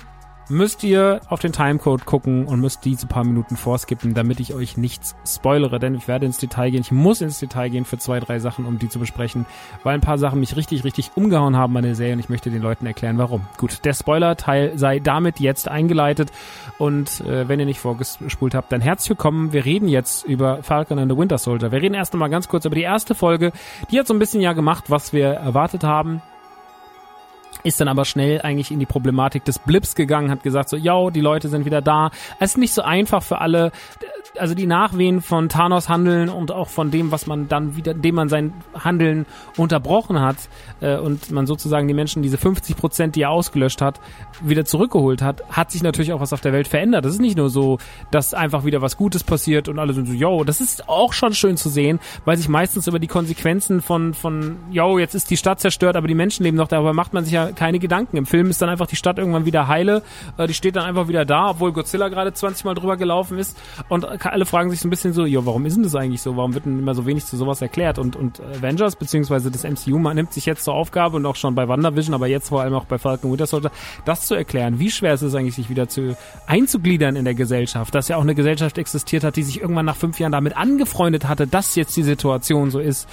müsst ihr auf den Timecode gucken und müsst diese paar Minuten vorskippen, damit ich euch nichts spoilere, denn ich werde ins Detail gehen. Ich muss ins Detail gehen für zwei, drei Sachen, um die zu besprechen, weil ein paar Sachen mich richtig, richtig umgehauen haben bei der Serie und ich möchte den Leuten erklären, warum. Gut, der Spoiler-Teil sei damit jetzt eingeleitet und äh, wenn ihr nicht vorgespult habt, dann herzlich willkommen. Wir reden jetzt über Falcon and the Winter Soldier. Wir reden erst einmal ganz kurz über die erste Folge. Die hat so ein bisschen ja gemacht, was wir erwartet haben ist dann aber schnell eigentlich in die Problematik des Blips gegangen, hat gesagt so, ja, die Leute sind wieder da. Es ist nicht so einfach für alle, also die Nachwehen von Thanos Handeln und auch von dem, was man dann wieder, dem man sein Handeln unterbrochen hat äh, und man sozusagen die Menschen, diese 50 Prozent, die er ausgelöscht hat, wieder zurückgeholt hat, hat sich natürlich auch was auf der Welt verändert. Das ist nicht nur so, dass einfach wieder was Gutes passiert und alle sind so, yo, das ist auch schon schön zu sehen, weil sich meistens über die Konsequenzen von, von, yo, jetzt ist die Stadt zerstört, aber die Menschen leben noch, darüber macht man sich ja keine Gedanken. Im Film ist dann einfach die Stadt irgendwann wieder heile, äh, die steht dann einfach wieder da, obwohl Godzilla gerade 20 Mal drüber gelaufen ist und alle fragen sich so ein bisschen so, ja, warum ist denn das eigentlich so? Warum wird denn immer so wenig zu sowas erklärt? Und, und Avengers, beziehungsweise das MCU, man nimmt sich jetzt zur Aufgabe und auch schon bei WandaVision, aber jetzt vor allem auch bei Falcon Winter Soldier, das zu erklären. Wie schwer ist es eigentlich, sich wieder zu einzugliedern in der Gesellschaft? Dass ja auch eine Gesellschaft existiert hat, die sich irgendwann nach fünf Jahren damit angefreundet hatte, dass jetzt die Situation so ist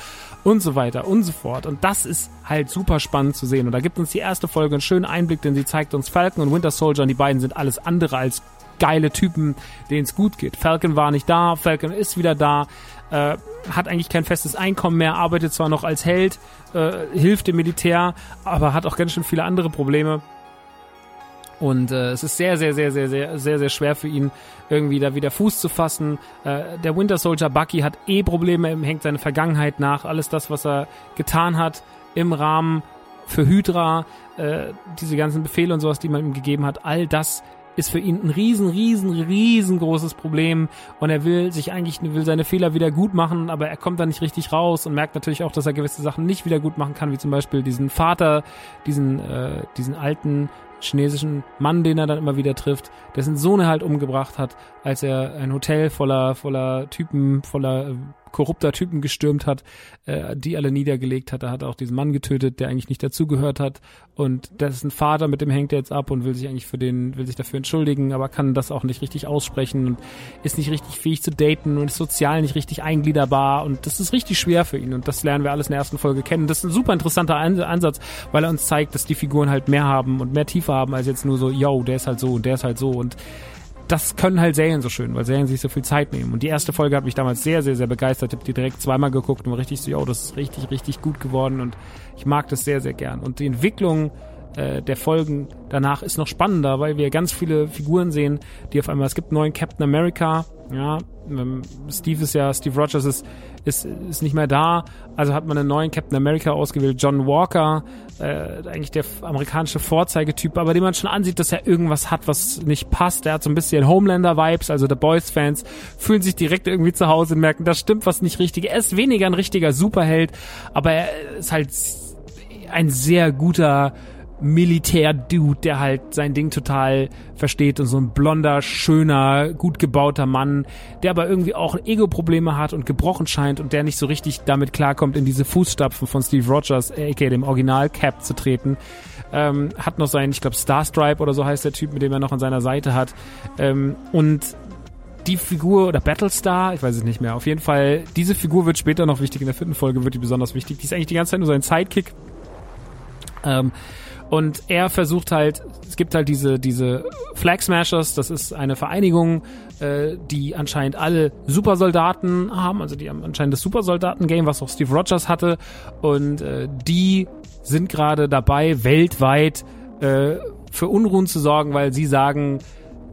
und so weiter und so fort. Und das ist halt super spannend zu sehen. Und da gibt uns die erste Folge einen schönen Einblick, denn sie zeigt uns Falcon und Winter Soldier und die beiden sind alles andere als geile Typen, denen es gut geht. Falcon war nicht da, Falcon ist wieder da, äh, hat eigentlich kein festes Einkommen mehr, arbeitet zwar noch als Held, äh, hilft dem Militär, aber hat auch ganz schön viele andere Probleme. Und äh, es ist sehr, sehr, sehr, sehr, sehr, sehr, sehr schwer für ihn, irgendwie da wieder Fuß zu fassen. Äh, der Winter Soldier Bucky hat eh Probleme, hängt seine Vergangenheit nach. Alles das, was er getan hat im Rahmen für Hydra, äh, diese ganzen Befehle und sowas, die man ihm gegeben hat, all das ist für ihn ein riesen, riesen, riesengroßes Problem. Und er will sich eigentlich, will seine Fehler wieder gut machen, aber er kommt da nicht richtig raus und merkt natürlich auch, dass er gewisse Sachen nicht wieder gut machen kann, wie zum Beispiel diesen Vater, diesen, äh, diesen alten chinesischen Mann, den er dann immer wieder trifft, dessen Sohn er halt umgebracht hat, als er ein Hotel voller, voller Typen, voller äh, korrupter Typen gestürmt hat, äh, die alle niedergelegt hat. Er hat auch diesen Mann getötet, der eigentlich nicht dazugehört hat. Und dessen Vater, mit dem hängt er jetzt ab und will sich eigentlich für den, will sich dafür entschuldigen, aber kann das auch nicht richtig aussprechen und ist nicht richtig fähig zu daten und ist sozial nicht richtig eingliederbar. Und das ist richtig schwer für ihn. Und das lernen wir alles in der ersten Folge kennen. Das ist ein super interessanter Ansatz, weil er uns zeigt, dass die Figuren halt mehr haben und mehr Tiefe haben als jetzt nur so, yo, der ist halt so und der ist halt so. Und das können halt Serien so schön, weil Serien sich so viel Zeit nehmen. Und die erste Folge hat mich damals sehr, sehr, sehr begeistert. Ich habe die direkt zweimal geguckt und war richtig so, ja, das ist richtig, richtig gut geworden und ich mag das sehr, sehr gern. Und die Entwicklung äh, der Folgen danach ist noch spannender, weil wir ganz viele Figuren sehen, die auf einmal, es gibt einen neuen Captain America, ja, ähm, Steve ist ja, Steve Rogers ist, ist, ist nicht mehr da, also hat man einen neuen Captain America ausgewählt, John Walker, äh, eigentlich der amerikanische Vorzeigetyp, aber dem man schon ansieht, dass er irgendwas hat, was nicht passt. Er hat so ein bisschen Homelander-Vibes, also The Boys-Fans fühlen sich direkt irgendwie zu Hause und merken, da stimmt was nicht richtig. Er ist weniger ein richtiger Superheld, aber er ist halt ein sehr guter Militär-Dude, der halt sein Ding total versteht und so ein blonder, schöner, gut gebauter Mann, der aber irgendwie auch Ego-Probleme hat und gebrochen scheint und der nicht so richtig damit klarkommt, in diese Fußstapfen von Steve Rogers, aka dem Original-Cap zu treten. Ähm, hat noch seinen, ich glaube, Starstripe oder so heißt der Typ, mit dem er noch an seiner Seite hat. Ähm, und die Figur oder Battlestar, ich weiß es nicht mehr. Auf jeden Fall, diese Figur wird später noch wichtig. In der vierten Folge wird die besonders wichtig. Die ist eigentlich die ganze Zeit nur sein Sidekick. Ähm, und er versucht halt, es gibt halt diese, diese Flag Smashers, das ist eine Vereinigung, äh, die anscheinend alle Supersoldaten haben, also die haben anscheinend das Supersoldaten-Game, was auch Steve Rogers hatte. Und äh, die sind gerade dabei, weltweit äh, für Unruhen zu sorgen, weil sie sagen,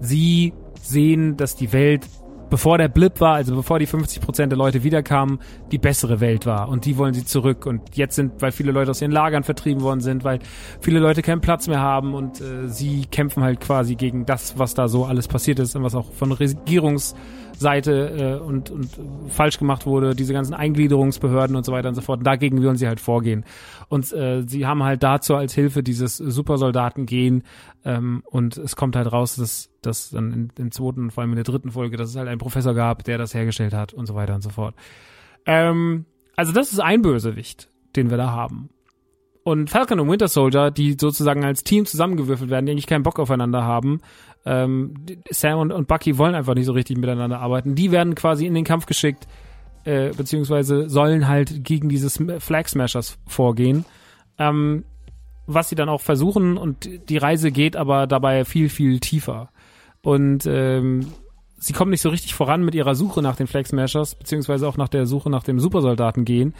sie sehen, dass die Welt bevor der Blip war, also bevor die 50% der Leute wiederkamen, die bessere Welt war. Und die wollen sie zurück. Und jetzt sind, weil viele Leute aus ihren Lagern vertrieben worden sind, weil viele Leute keinen Platz mehr haben und äh, sie kämpfen halt quasi gegen das, was da so alles passiert ist und was auch von Regierungsseite äh, und, und falsch gemacht wurde, diese ganzen Eingliederungsbehörden und so weiter und so fort. Und dagegen wollen sie halt vorgehen. Und äh, sie haben halt dazu als Hilfe dieses Supersoldaten gehen ähm, und es kommt halt raus, dass, dass dann in, im zweiten und vor allem in der dritten Folge, dass es halt einen Professor gab, der das hergestellt hat und so weiter und so fort. Ähm, also das ist ein Bösewicht, den wir da haben. Und Falcon und Winter Soldier, die sozusagen als Team zusammengewürfelt werden, die eigentlich keinen Bock aufeinander haben. Ähm, Sam und, und Bucky wollen einfach nicht so richtig miteinander arbeiten. Die werden quasi in den Kampf geschickt, äh, beziehungsweise sollen halt gegen dieses Flag Smashers vorgehen. Ähm, was sie dann auch versuchen und die Reise geht aber dabei viel, viel tiefer. Und ähm, sie kommen nicht so richtig voran mit ihrer Suche nach den Flag Smashers, beziehungsweise auch nach der Suche nach dem Supersoldaten gehen.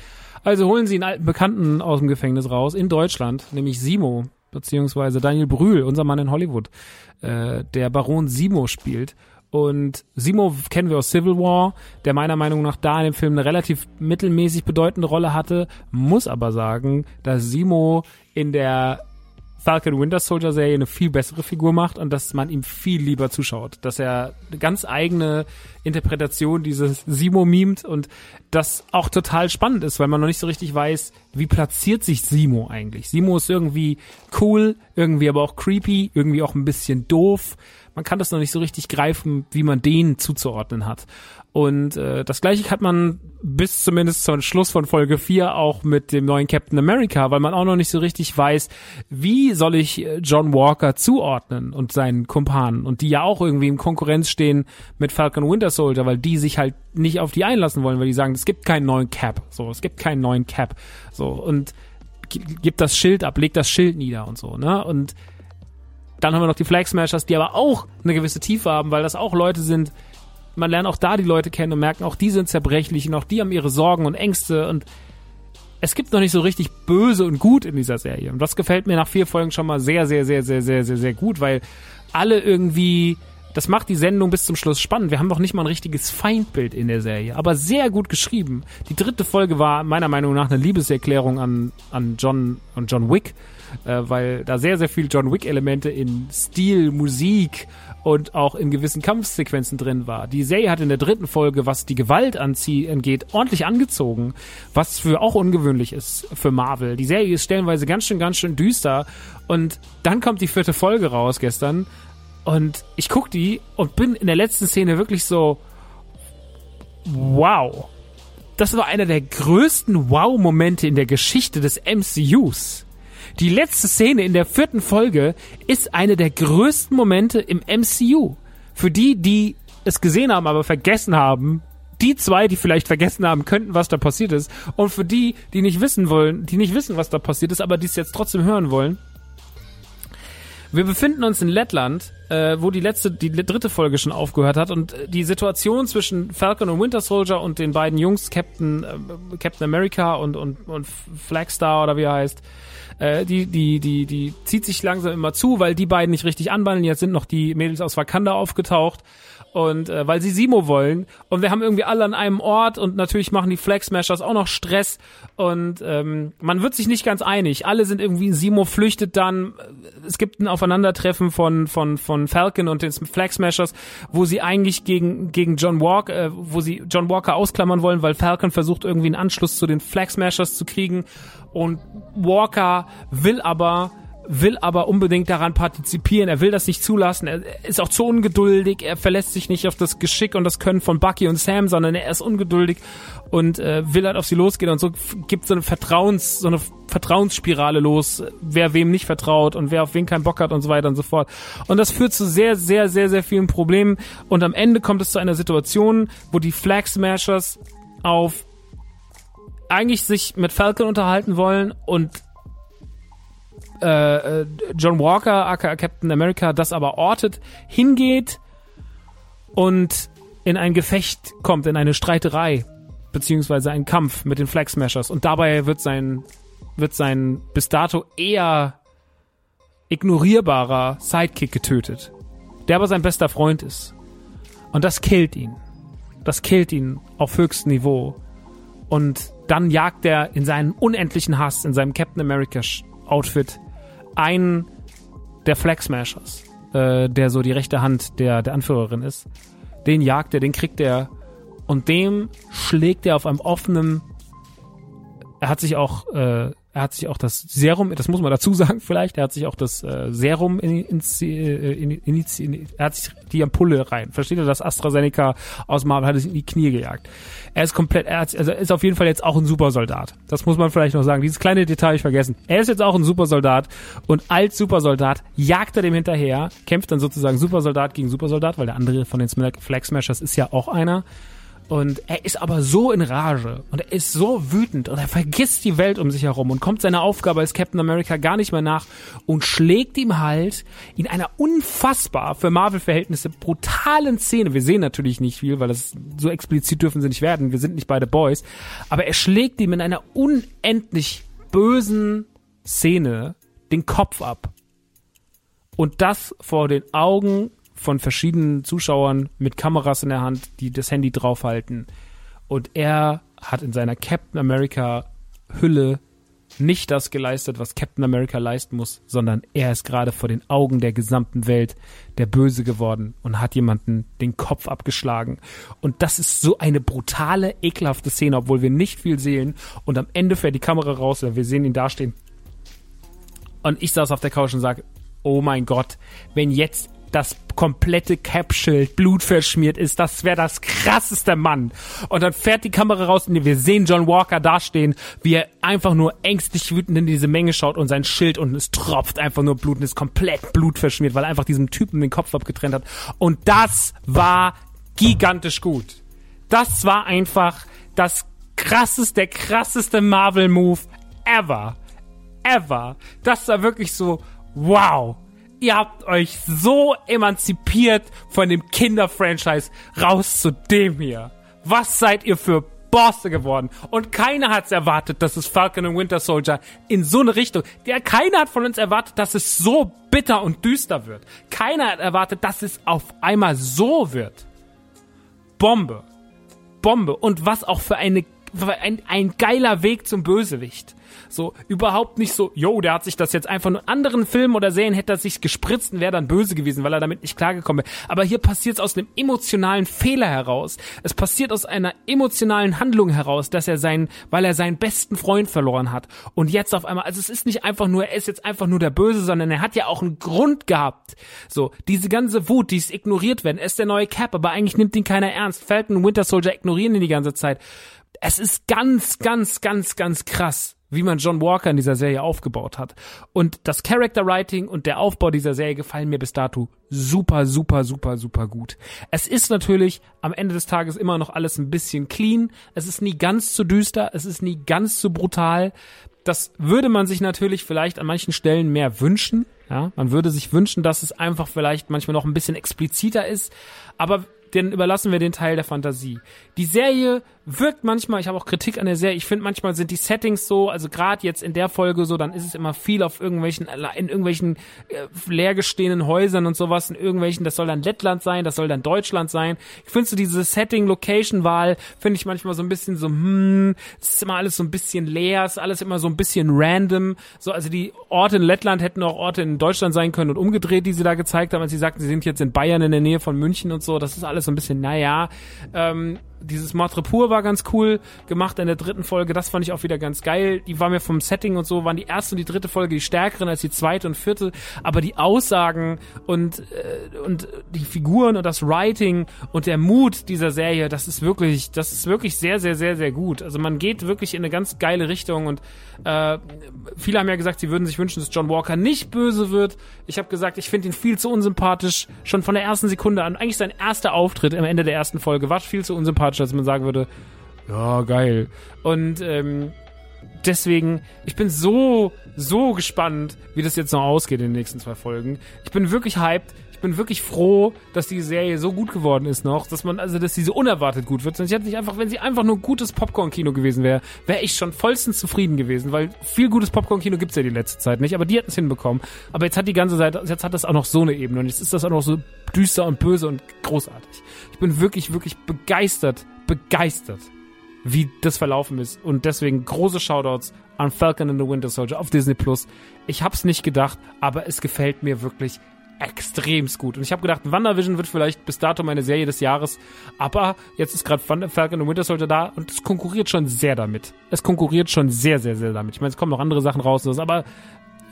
Also holen sie einen alten Bekannten aus dem Gefängnis raus, in Deutschland, nämlich Simo, beziehungsweise Daniel Brühl, unser Mann in Hollywood, äh, der Baron Simo spielt. Und Simo kennen wir aus Civil War, der meiner Meinung nach da in dem Film eine relativ mittelmäßig bedeutende Rolle hatte, muss aber sagen, dass Simo in der Falcon Winter Soldier Serie eine viel bessere Figur macht und dass man ihm viel lieber zuschaut, dass er eine ganz eigene Interpretation dieses Simo mimt und das auch total spannend ist, weil man noch nicht so richtig weiß, wie platziert sich Simo eigentlich? Simo ist irgendwie cool, irgendwie aber auch creepy, irgendwie auch ein bisschen doof. Man kann das noch nicht so richtig greifen, wie man den zuzuordnen hat. Und äh, das gleiche hat man bis zumindest zum Schluss von Folge 4 auch mit dem neuen Captain America, weil man auch noch nicht so richtig weiß, wie soll ich äh, John Walker zuordnen und seinen Kumpanen und die ja auch irgendwie in Konkurrenz stehen mit Falcon Winter Soldier, weil die sich halt nicht auf die einlassen wollen, weil die sagen, es gibt keinen neuen Cap, so, es gibt keinen neuen Cap, so und gibt das Schild ab, legt das Schild nieder und so, ne? Und dann haben wir noch die Flag Smashers, die aber auch eine gewisse Tiefe haben, weil das auch Leute sind, man lernt auch da die Leute kennen und merken, auch die sind zerbrechlich und auch die haben ihre Sorgen und Ängste und es gibt noch nicht so richtig böse und gut in dieser Serie. Und das gefällt mir nach vier Folgen schon mal sehr, sehr, sehr, sehr, sehr, sehr, sehr gut, weil alle irgendwie, das macht die Sendung bis zum Schluss spannend. Wir haben noch nicht mal ein richtiges Feindbild in der Serie, aber sehr gut geschrieben. Die dritte Folge war meiner Meinung nach eine Liebeserklärung an, an John und John Wick, äh, weil da sehr, sehr viel John Wick-Elemente in Stil, Musik und auch in gewissen Kampfsequenzen drin war. Die Serie hat in der dritten Folge, was die Gewalt angeht, ordentlich angezogen, was für auch ungewöhnlich ist für Marvel. Die Serie ist stellenweise ganz schön, ganz schön düster und dann kommt die vierte Folge raus gestern und ich guck die und bin in der letzten Szene wirklich so, wow. Das war einer der größten Wow-Momente in der Geschichte des MCUs. Die letzte Szene in der vierten Folge ist eine der größten Momente im MCU. Für die, die es gesehen haben, aber vergessen haben, die zwei, die vielleicht vergessen haben könnten, was da passiert ist, und für die, die nicht wissen wollen, die nicht wissen, was da passiert ist, aber die es jetzt trotzdem hören wollen. Wir befinden uns in Lettland, äh, wo die letzte, die dritte Folge schon aufgehört hat und die Situation zwischen Falcon und Winter Soldier und den beiden Jungs, Captain, äh, Captain America und, und, und Flagstar oder wie er heißt, äh, die, die, die, die zieht sich langsam immer zu, weil die beiden nicht richtig anbandeln. Jetzt sind noch die Mädels aus Wakanda aufgetaucht und äh, weil sie Simo wollen und wir haben irgendwie alle an einem Ort und natürlich machen die Flag Smashers auch noch Stress und ähm, man wird sich nicht ganz einig. Alle sind irgendwie Simo flüchtet dann. Es gibt ein Aufeinandertreffen von von von Falcon und den Flag Smashers, wo sie eigentlich gegen gegen John Walker, äh, wo sie John Walker ausklammern wollen, weil Falcon versucht irgendwie einen Anschluss zu den Flag Smashers zu kriegen und Walker will aber will aber unbedingt daran partizipieren. Er will das nicht zulassen. Er ist auch zu ungeduldig. Er verlässt sich nicht auf das Geschick und das Können von Bucky und Sam, sondern er ist ungeduldig und äh, will halt auf sie losgehen und so gibt so eine Vertrauens, so eine Vertrauensspirale los, wer wem nicht vertraut und wer auf wen keinen Bock hat und so weiter und so fort. Und das führt zu sehr, sehr, sehr, sehr vielen Problemen. Und am Ende kommt es zu einer Situation, wo die Flag Smashers auf eigentlich sich mit Falcon unterhalten wollen und äh, John Walker, aka Captain America, das aber ortet, hingeht und in ein Gefecht kommt, in eine Streiterei, beziehungsweise einen Kampf mit den Flag Smashers. Und dabei wird sein, wird sein bis dato eher ignorierbarer Sidekick getötet, der aber sein bester Freund ist. Und das killt ihn. Das killt ihn auf höchstem Niveau. Und dann jagt er in seinen unendlichen Hass, in seinem Captain America Outfit, einen der Flag Smashers, äh, der so die rechte Hand der, der Anführerin ist, den jagt er, den kriegt er. Und dem schlägt er auf einem offenen, er hat sich auch äh, er hat sich auch das Serum, das muss man dazu sagen vielleicht, er hat sich auch das äh, Serum in, in, in, in, in, er hat sich die Ampulle rein. Versteht ihr, das AstraZeneca aus Marvel hat es in die Knie gejagt. Er ist komplett, er hat, also ist auf jeden Fall jetzt auch ein Supersoldat. Das muss man vielleicht noch sagen. Dieses kleine Detail ich vergessen. Er ist jetzt auch ein Supersoldat und als Supersoldat jagt er dem hinterher, kämpft dann sozusagen Supersoldat gegen Supersoldat, weil der andere von den Flag Smashers ist ja auch einer. Und er ist aber so in Rage und er ist so wütend und er vergisst die Welt um sich herum und kommt seiner Aufgabe als Captain America gar nicht mehr nach und schlägt ihm halt in einer unfassbar für Marvel-Verhältnisse brutalen Szene. Wir sehen natürlich nicht viel, weil das so explizit dürfen sie nicht werden. Wir sind nicht beide Boys. Aber er schlägt ihm in einer unendlich bösen Szene den Kopf ab. Und das vor den Augen von verschiedenen Zuschauern mit Kameras in der Hand, die das Handy draufhalten. Und er hat in seiner Captain America Hülle nicht das geleistet, was Captain America leisten muss, sondern er ist gerade vor den Augen der gesamten Welt der Böse geworden und hat jemanden den Kopf abgeschlagen. Und das ist so eine brutale, ekelhafte Szene, obwohl wir nicht viel sehen. Und am Ende fährt die Kamera raus, wir sehen ihn dastehen. Und ich saß auf der Couch und sage, oh mein Gott, wenn jetzt das komplette Capshield blutverschmiert ist. Das wäre das krasseste Mann. Und dann fährt die Kamera raus und wir sehen John Walker dastehen, wie er einfach nur ängstlich wütend in diese Menge schaut und sein Schild und es tropft einfach nur Blut und ist komplett blutverschmiert, weil er einfach diesem Typen den Kopf abgetrennt hat. Und das war gigantisch gut. Das war einfach das krasseste, der krasseste Marvel-Move ever. Ever. Das war wirklich so, wow ihr habt euch so emanzipiert von dem Kinder-Franchise raus zu dem hier. Was seid ihr für Bosse geworden? Und keiner hat's erwartet, dass es Falcon und Winter Soldier in so eine Richtung. Der keiner hat von uns erwartet, dass es so bitter und düster wird. Keiner hat erwartet, dass es auf einmal so wird. Bombe. Bombe. Und was auch für eine ein, ein geiler Weg zum Bösewicht. So, überhaupt nicht so, yo, der hat sich das jetzt einfach nur anderen Filmen oder Serien hätte er sich gespritzt und wäre dann böse gewesen, weil er damit nicht klargekommen wäre. Aber hier passiert es aus einem emotionalen Fehler heraus. Es passiert aus einer emotionalen Handlung heraus, dass er seinen, weil er seinen besten Freund verloren hat. Und jetzt auf einmal, also es ist nicht einfach nur, er ist jetzt einfach nur der Böse, sondern er hat ja auch einen Grund gehabt. So, diese ganze Wut, die ist ignoriert werden. Er ist der neue Cap, aber eigentlich nimmt ihn keiner ernst. Falcon und Winter Soldier ignorieren ihn die ganze Zeit. Es ist ganz, ganz, ganz, ganz krass, wie man John Walker in dieser Serie aufgebaut hat. Und das Character Writing und der Aufbau dieser Serie gefallen mir bis dato super, super, super, super gut. Es ist natürlich am Ende des Tages immer noch alles ein bisschen clean. Es ist nie ganz so düster. Es ist nie ganz so brutal. Das würde man sich natürlich vielleicht an manchen Stellen mehr wünschen. Ja, man würde sich wünschen, dass es einfach vielleicht manchmal noch ein bisschen expliziter ist. Aber den überlassen wir den Teil der Fantasie. Die Serie wirkt manchmal, ich habe auch Kritik an der Serie, ich finde manchmal sind die Settings so, also gerade jetzt in der Folge so, dann ist es immer viel auf irgendwelchen, in irgendwelchen äh, leergestehenden Häusern und sowas, in irgendwelchen, das soll dann Lettland sein, das soll dann Deutschland sein. Ich finde so diese Setting-Location-Wahl, finde ich manchmal so ein bisschen so, hm, es ist immer alles so ein bisschen leer, ist alles immer so ein bisschen random. So, also die Orte in Lettland hätten auch Orte in Deutschland sein können und umgedreht, die sie da gezeigt haben, als sie sagten, sie sind jetzt in Bayern in der Nähe von München und so, das ist alles so ein bisschen, naja, ähm, dieses Matre Pur war ganz cool gemacht in der dritten Folge. Das fand ich auch wieder ganz geil. Die war mir vom Setting und so, waren die erste und die dritte Folge die stärkeren als die zweite und vierte. Aber die Aussagen und, äh, und die Figuren und das Writing und der Mut dieser Serie, das ist wirklich, das ist wirklich sehr, sehr, sehr, sehr gut. Also man geht wirklich in eine ganz geile Richtung und äh, viele haben ja gesagt, sie würden sich wünschen, dass John Walker nicht böse wird. Ich habe gesagt, ich finde ihn viel zu unsympathisch. Schon von der ersten Sekunde an. Eigentlich sein erster Auftritt am Ende der ersten Folge war viel zu unsympathisch, als man sagen würde, ja, geil. Und ähm, deswegen, ich bin so, so gespannt, wie das jetzt noch ausgeht in den nächsten zwei Folgen. Ich bin wirklich hyped bin wirklich froh, dass die Serie so gut geworden ist noch, dass man, also, dass sie so unerwartet gut wird. Sonst hätte ich einfach, wenn sie einfach nur gutes Popcorn-Kino gewesen wäre, wäre ich schon vollstens zufrieden gewesen, weil viel gutes Popcorn-Kino gibt's ja die letzte Zeit nicht, aber die hätten es hinbekommen. Aber jetzt hat die ganze Seite, jetzt hat das auch noch so eine Ebene und jetzt ist das auch noch so düster und böse und großartig. Ich bin wirklich, wirklich begeistert, begeistert, wie das verlaufen ist und deswegen große Shoutouts an Falcon and the Winter Soldier auf Disney Plus. Ich hab's nicht gedacht, aber es gefällt mir wirklich extremst gut. Und ich habe gedacht, WandaVision wird vielleicht bis dato meine Serie des Jahres, aber jetzt ist gerade Falcon und Winter Soldier da und es konkurriert schon sehr damit. Es konkurriert schon sehr, sehr, sehr damit. Ich meine, es kommen noch andere Sachen raus, aber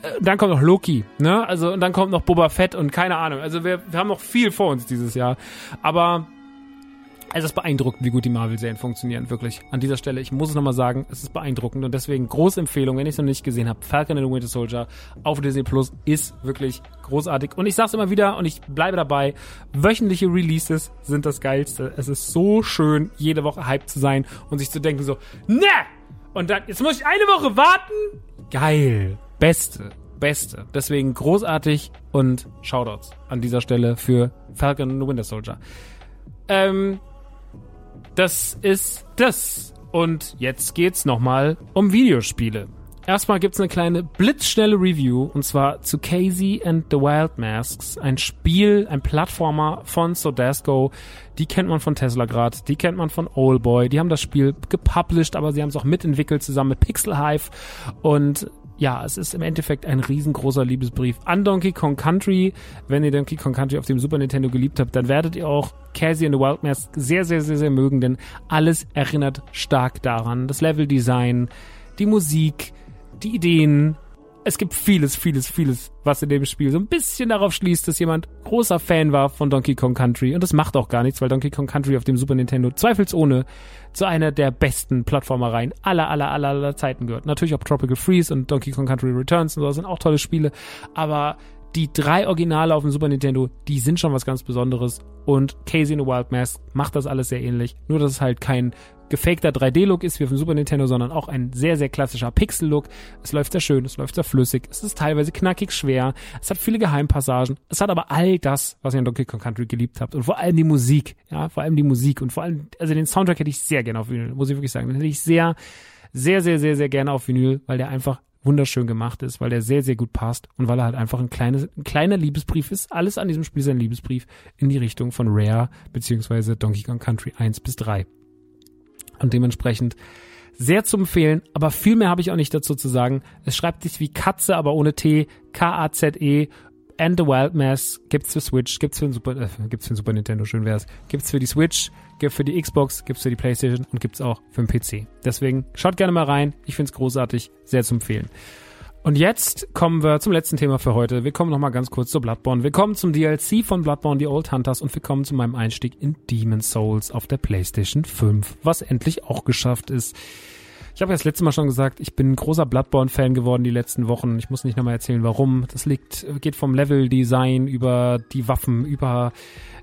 äh, dann kommt noch Loki, ne? Also und dann kommt noch Boba Fett und keine Ahnung. Also wir, wir haben noch viel vor uns dieses Jahr. Aber es ist beeindruckend, wie gut die Marvel-Serien funktionieren, wirklich. An dieser Stelle, ich muss es nochmal sagen, es ist beeindruckend und deswegen große Empfehlung, wenn ich es noch nicht gesehen habe, Falcon and the Winter Soldier auf Disney Plus ist wirklich großartig. Und ich sag's immer wieder und ich bleibe dabei, wöchentliche Releases sind das Geilste. Es ist so schön, jede Woche hyped zu sein und sich zu denken so, ne! Und dann, jetzt muss ich eine Woche warten? Geil. Beste. Beste. Deswegen großartig und Shoutouts an dieser Stelle für Falcon and the Winter Soldier. Ähm, das ist das. Und jetzt geht's nochmal um Videospiele. Erstmal gibt's eine kleine blitzschnelle Review und zwar zu Casey and the Wild Masks, ein Spiel, ein Plattformer von Sodasco. Die kennt man von Tesla grad, die kennt man von Oldboy. Die haben das Spiel gepublished, aber sie haben es auch mitentwickelt zusammen mit Pixel Hive und ja, es ist im Endeffekt ein riesengroßer Liebesbrief an Donkey Kong Country. Wenn ihr Donkey Kong Country auf dem Super Nintendo geliebt habt, dann werdet ihr auch Cassie and the Wild Mask sehr, sehr, sehr, sehr mögen, denn alles erinnert stark daran. Das Leveldesign, die Musik, die Ideen. Es gibt vieles, vieles, vieles, was in dem Spiel so ein bisschen darauf schließt, dass jemand großer Fan war von Donkey Kong Country. Und das macht auch gar nichts, weil Donkey Kong Country auf dem Super Nintendo zweifelsohne zu einer der besten Plattformereien aller, aller, aller, aller Zeiten gehört. Natürlich auch Tropical Freeze und Donkey Kong Country Returns und so sind auch tolle Spiele. Aber die drei Originale auf dem Super Nintendo, die sind schon was ganz Besonderes. Und Casey in the Wild Mask macht das alles sehr ähnlich. Nur, dass es halt kein gefakter 3D-Look ist wie auf dem Super Nintendo, sondern auch ein sehr, sehr klassischer Pixel-Look. Es läuft sehr schön, es läuft sehr flüssig, es ist teilweise knackig schwer, es hat viele Geheimpassagen, es hat aber all das, was ihr in Donkey Kong Country geliebt habt und vor allem die Musik, ja, vor allem die Musik und vor allem, also den Soundtrack hätte ich sehr gerne auf Vinyl, muss ich wirklich sagen, den hätte ich sehr, sehr, sehr, sehr, sehr gerne auf Vinyl, weil der einfach wunderschön gemacht ist, weil der sehr, sehr gut passt und weil er halt einfach ein, kleines, ein kleiner Liebesbrief ist. Alles an diesem Spiel ist ein Liebesbrief in die Richtung von Rare beziehungsweise Donkey Kong Country 1 bis 3 und dementsprechend sehr zu empfehlen, aber viel mehr habe ich auch nicht dazu zu sagen. Es schreibt sich wie Katze, aber ohne T, K-A-Z-E and the Wild Mass gibt's für Switch, gibt's für den Super, äh, gibt's für den Super Nintendo, schön wär's, gibt's für die Switch, gibt's für die Xbox, gibt's für die Playstation und gibt's auch für den PC. Deswegen schaut gerne mal rein, ich find's großartig, sehr zu empfehlen. Und jetzt kommen wir zum letzten Thema für heute. Wir kommen nochmal ganz kurz zu Bloodborne. Wir kommen zum DLC von Bloodborne, die Old Hunters und wir kommen zu meinem Einstieg in Demon's Souls auf der PlayStation 5, was endlich auch geschafft ist. Ich habe ja das letzte Mal schon gesagt, ich bin ein großer Bloodborne-Fan geworden die letzten Wochen. Ich muss nicht nochmal erzählen, warum. Das liegt, geht vom Level-Design über die Waffen, über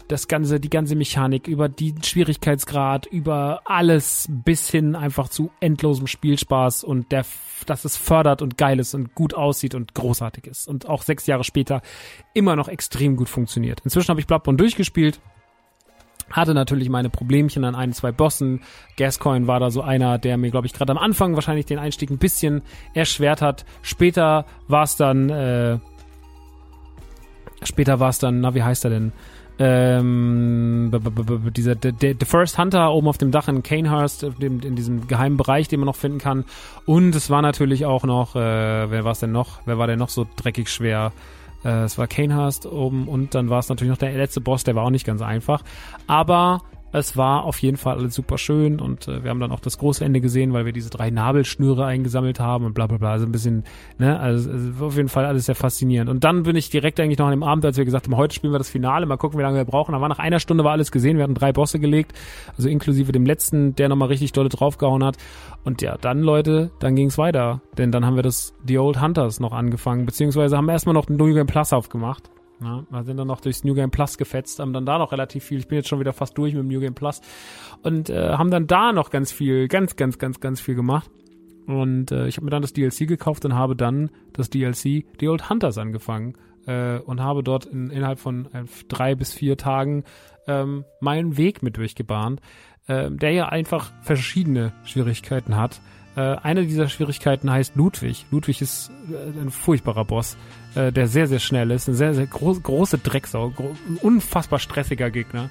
das ganze, die ganze Mechanik, über den Schwierigkeitsgrad, über alles bis hin einfach zu endlosem Spielspaß und der, dass es fördert und geil ist und gut aussieht und großartig ist und auch sechs Jahre später immer noch extrem gut funktioniert. Inzwischen habe ich Bloodborne durchgespielt, hatte natürlich meine Problemchen an ein, zwei Bossen. Gascoin war da so einer, der mir, glaube ich, gerade am Anfang wahrscheinlich den Einstieg ein bisschen erschwert hat. Später war es dann, äh, später war es dann, na, wie heißt er denn? Ähm, dieser the, First Hunter oben auf dem Dach in Canehurst, in, in diesem geheimen Bereich, den man noch finden kann. Und es war natürlich auch noch, äh, wer war es denn noch? Wer war denn noch so dreckig schwer? Äh, es war Canehurst oben und dann war es natürlich noch der letzte Boss, der war auch nicht ganz einfach. Aber es war auf jeden Fall alles super schön und äh, wir haben dann auch das große Ende gesehen, weil wir diese drei Nabelschnüre eingesammelt haben und bla bla bla. Also ein bisschen, ne, also, also auf jeden Fall alles sehr faszinierend. Und dann bin ich direkt eigentlich noch an dem Abend, als wir gesagt haben, heute spielen wir das Finale, mal gucken, wie lange wir brauchen. Da war nach einer Stunde war alles gesehen, wir hatten drei Bosse gelegt, also inklusive dem letzten, der nochmal richtig dolle draufgehauen hat. Und ja, dann Leute, dann ging's weiter. Denn dann haben wir das The Old Hunters noch angefangen, beziehungsweise haben wir erstmal noch den New Game Plus aufgemacht. Ja, wir sind dann noch durchs New Game Plus gefetzt, haben dann da noch relativ viel. Ich bin jetzt schon wieder fast durch mit dem New Game Plus und äh, haben dann da noch ganz viel, ganz, ganz, ganz, ganz viel gemacht. Und äh, ich habe mir dann das DLC gekauft und habe dann das DLC The Old Hunters angefangen äh, und habe dort in, innerhalb von äh, drei bis vier Tagen ähm, meinen Weg mit durchgebahnt, äh, der ja einfach verschiedene Schwierigkeiten hat. Äh, eine dieser Schwierigkeiten heißt Ludwig. Ludwig ist äh, ein furchtbarer Boss, äh, der sehr, sehr schnell ist. Eine sehr, sehr groß, große Drecksau. Gro unfassbar stressiger Gegner.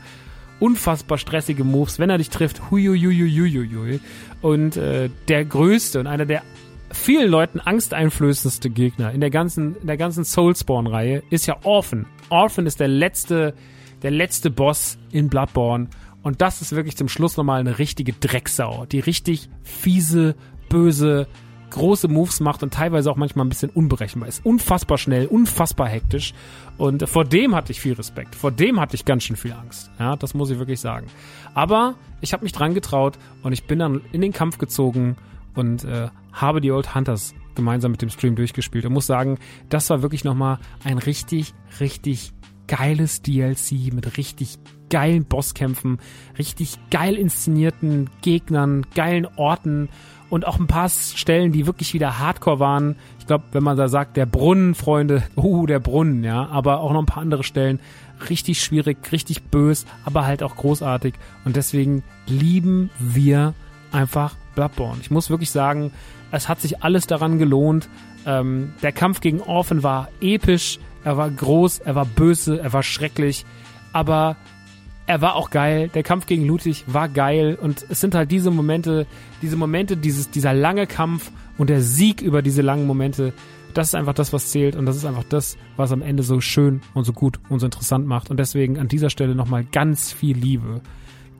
Unfassbar stressige Moves. Wenn er dich trifft, huiuiuiuiuiui. Und äh, der größte und einer der vielen Leuten angsteinflößendste Gegner in der ganzen, in der ganzen Soulspawn-Reihe ist ja Orphan. Orphan ist der letzte, der letzte Boss in Bloodborne. Und das ist wirklich zum Schluss nochmal eine richtige Drecksau, die richtig fiese, böse, große Moves macht und teilweise auch manchmal ein bisschen unberechenbar ist. Unfassbar schnell, unfassbar hektisch. Und vor dem hatte ich viel Respekt. Vor dem hatte ich ganz schön viel Angst. Ja, das muss ich wirklich sagen. Aber ich habe mich dran getraut und ich bin dann in den Kampf gezogen und äh, habe die Old Hunters gemeinsam mit dem Stream durchgespielt und muss sagen, das war wirklich nochmal ein richtig, richtig geiles DLC mit richtig geilen Bosskämpfen, richtig geil inszenierten Gegnern, geilen Orten und auch ein paar Stellen, die wirklich wieder Hardcore waren. Ich glaube, wenn man da sagt, der Brunnen, Freunde, uh, der Brunnen, ja, aber auch noch ein paar andere Stellen, richtig schwierig, richtig bös, aber halt auch großartig und deswegen lieben wir einfach Bloodborne. Ich muss wirklich sagen, es hat sich alles daran gelohnt. Ähm, der Kampf gegen Orphan war episch, er war groß, er war böse, er war schrecklich, aber er war auch geil. Der Kampf gegen Ludwig war geil und es sind halt diese Momente, diese Momente, dieses, dieser lange Kampf und der Sieg über diese langen Momente. Das ist einfach das, was zählt und das ist einfach das, was am Ende so schön und so gut und so interessant macht. Und deswegen an dieser Stelle nochmal ganz viel Liebe,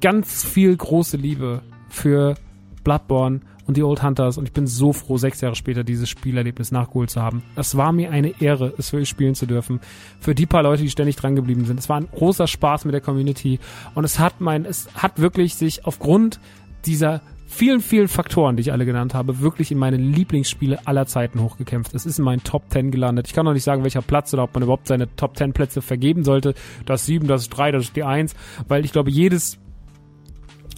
ganz viel große Liebe für Bloodborne und die Old Hunters und ich bin so froh, sechs Jahre später dieses Spielerlebnis nachgeholt zu haben. Es war mir eine Ehre, es für euch spielen zu dürfen. Für die paar Leute, die ständig dran geblieben sind. Es war ein großer Spaß mit der Community und es hat mein, es hat wirklich sich aufgrund dieser vielen, vielen Faktoren, die ich alle genannt habe, wirklich in meine Lieblingsspiele aller Zeiten hochgekämpft. Es ist in meinen Top 10 gelandet. Ich kann noch nicht sagen, welcher Platz oder ob man überhaupt seine Top 10 Plätze vergeben sollte. Das 7, das 3, das ist die 1, weil ich glaube, jedes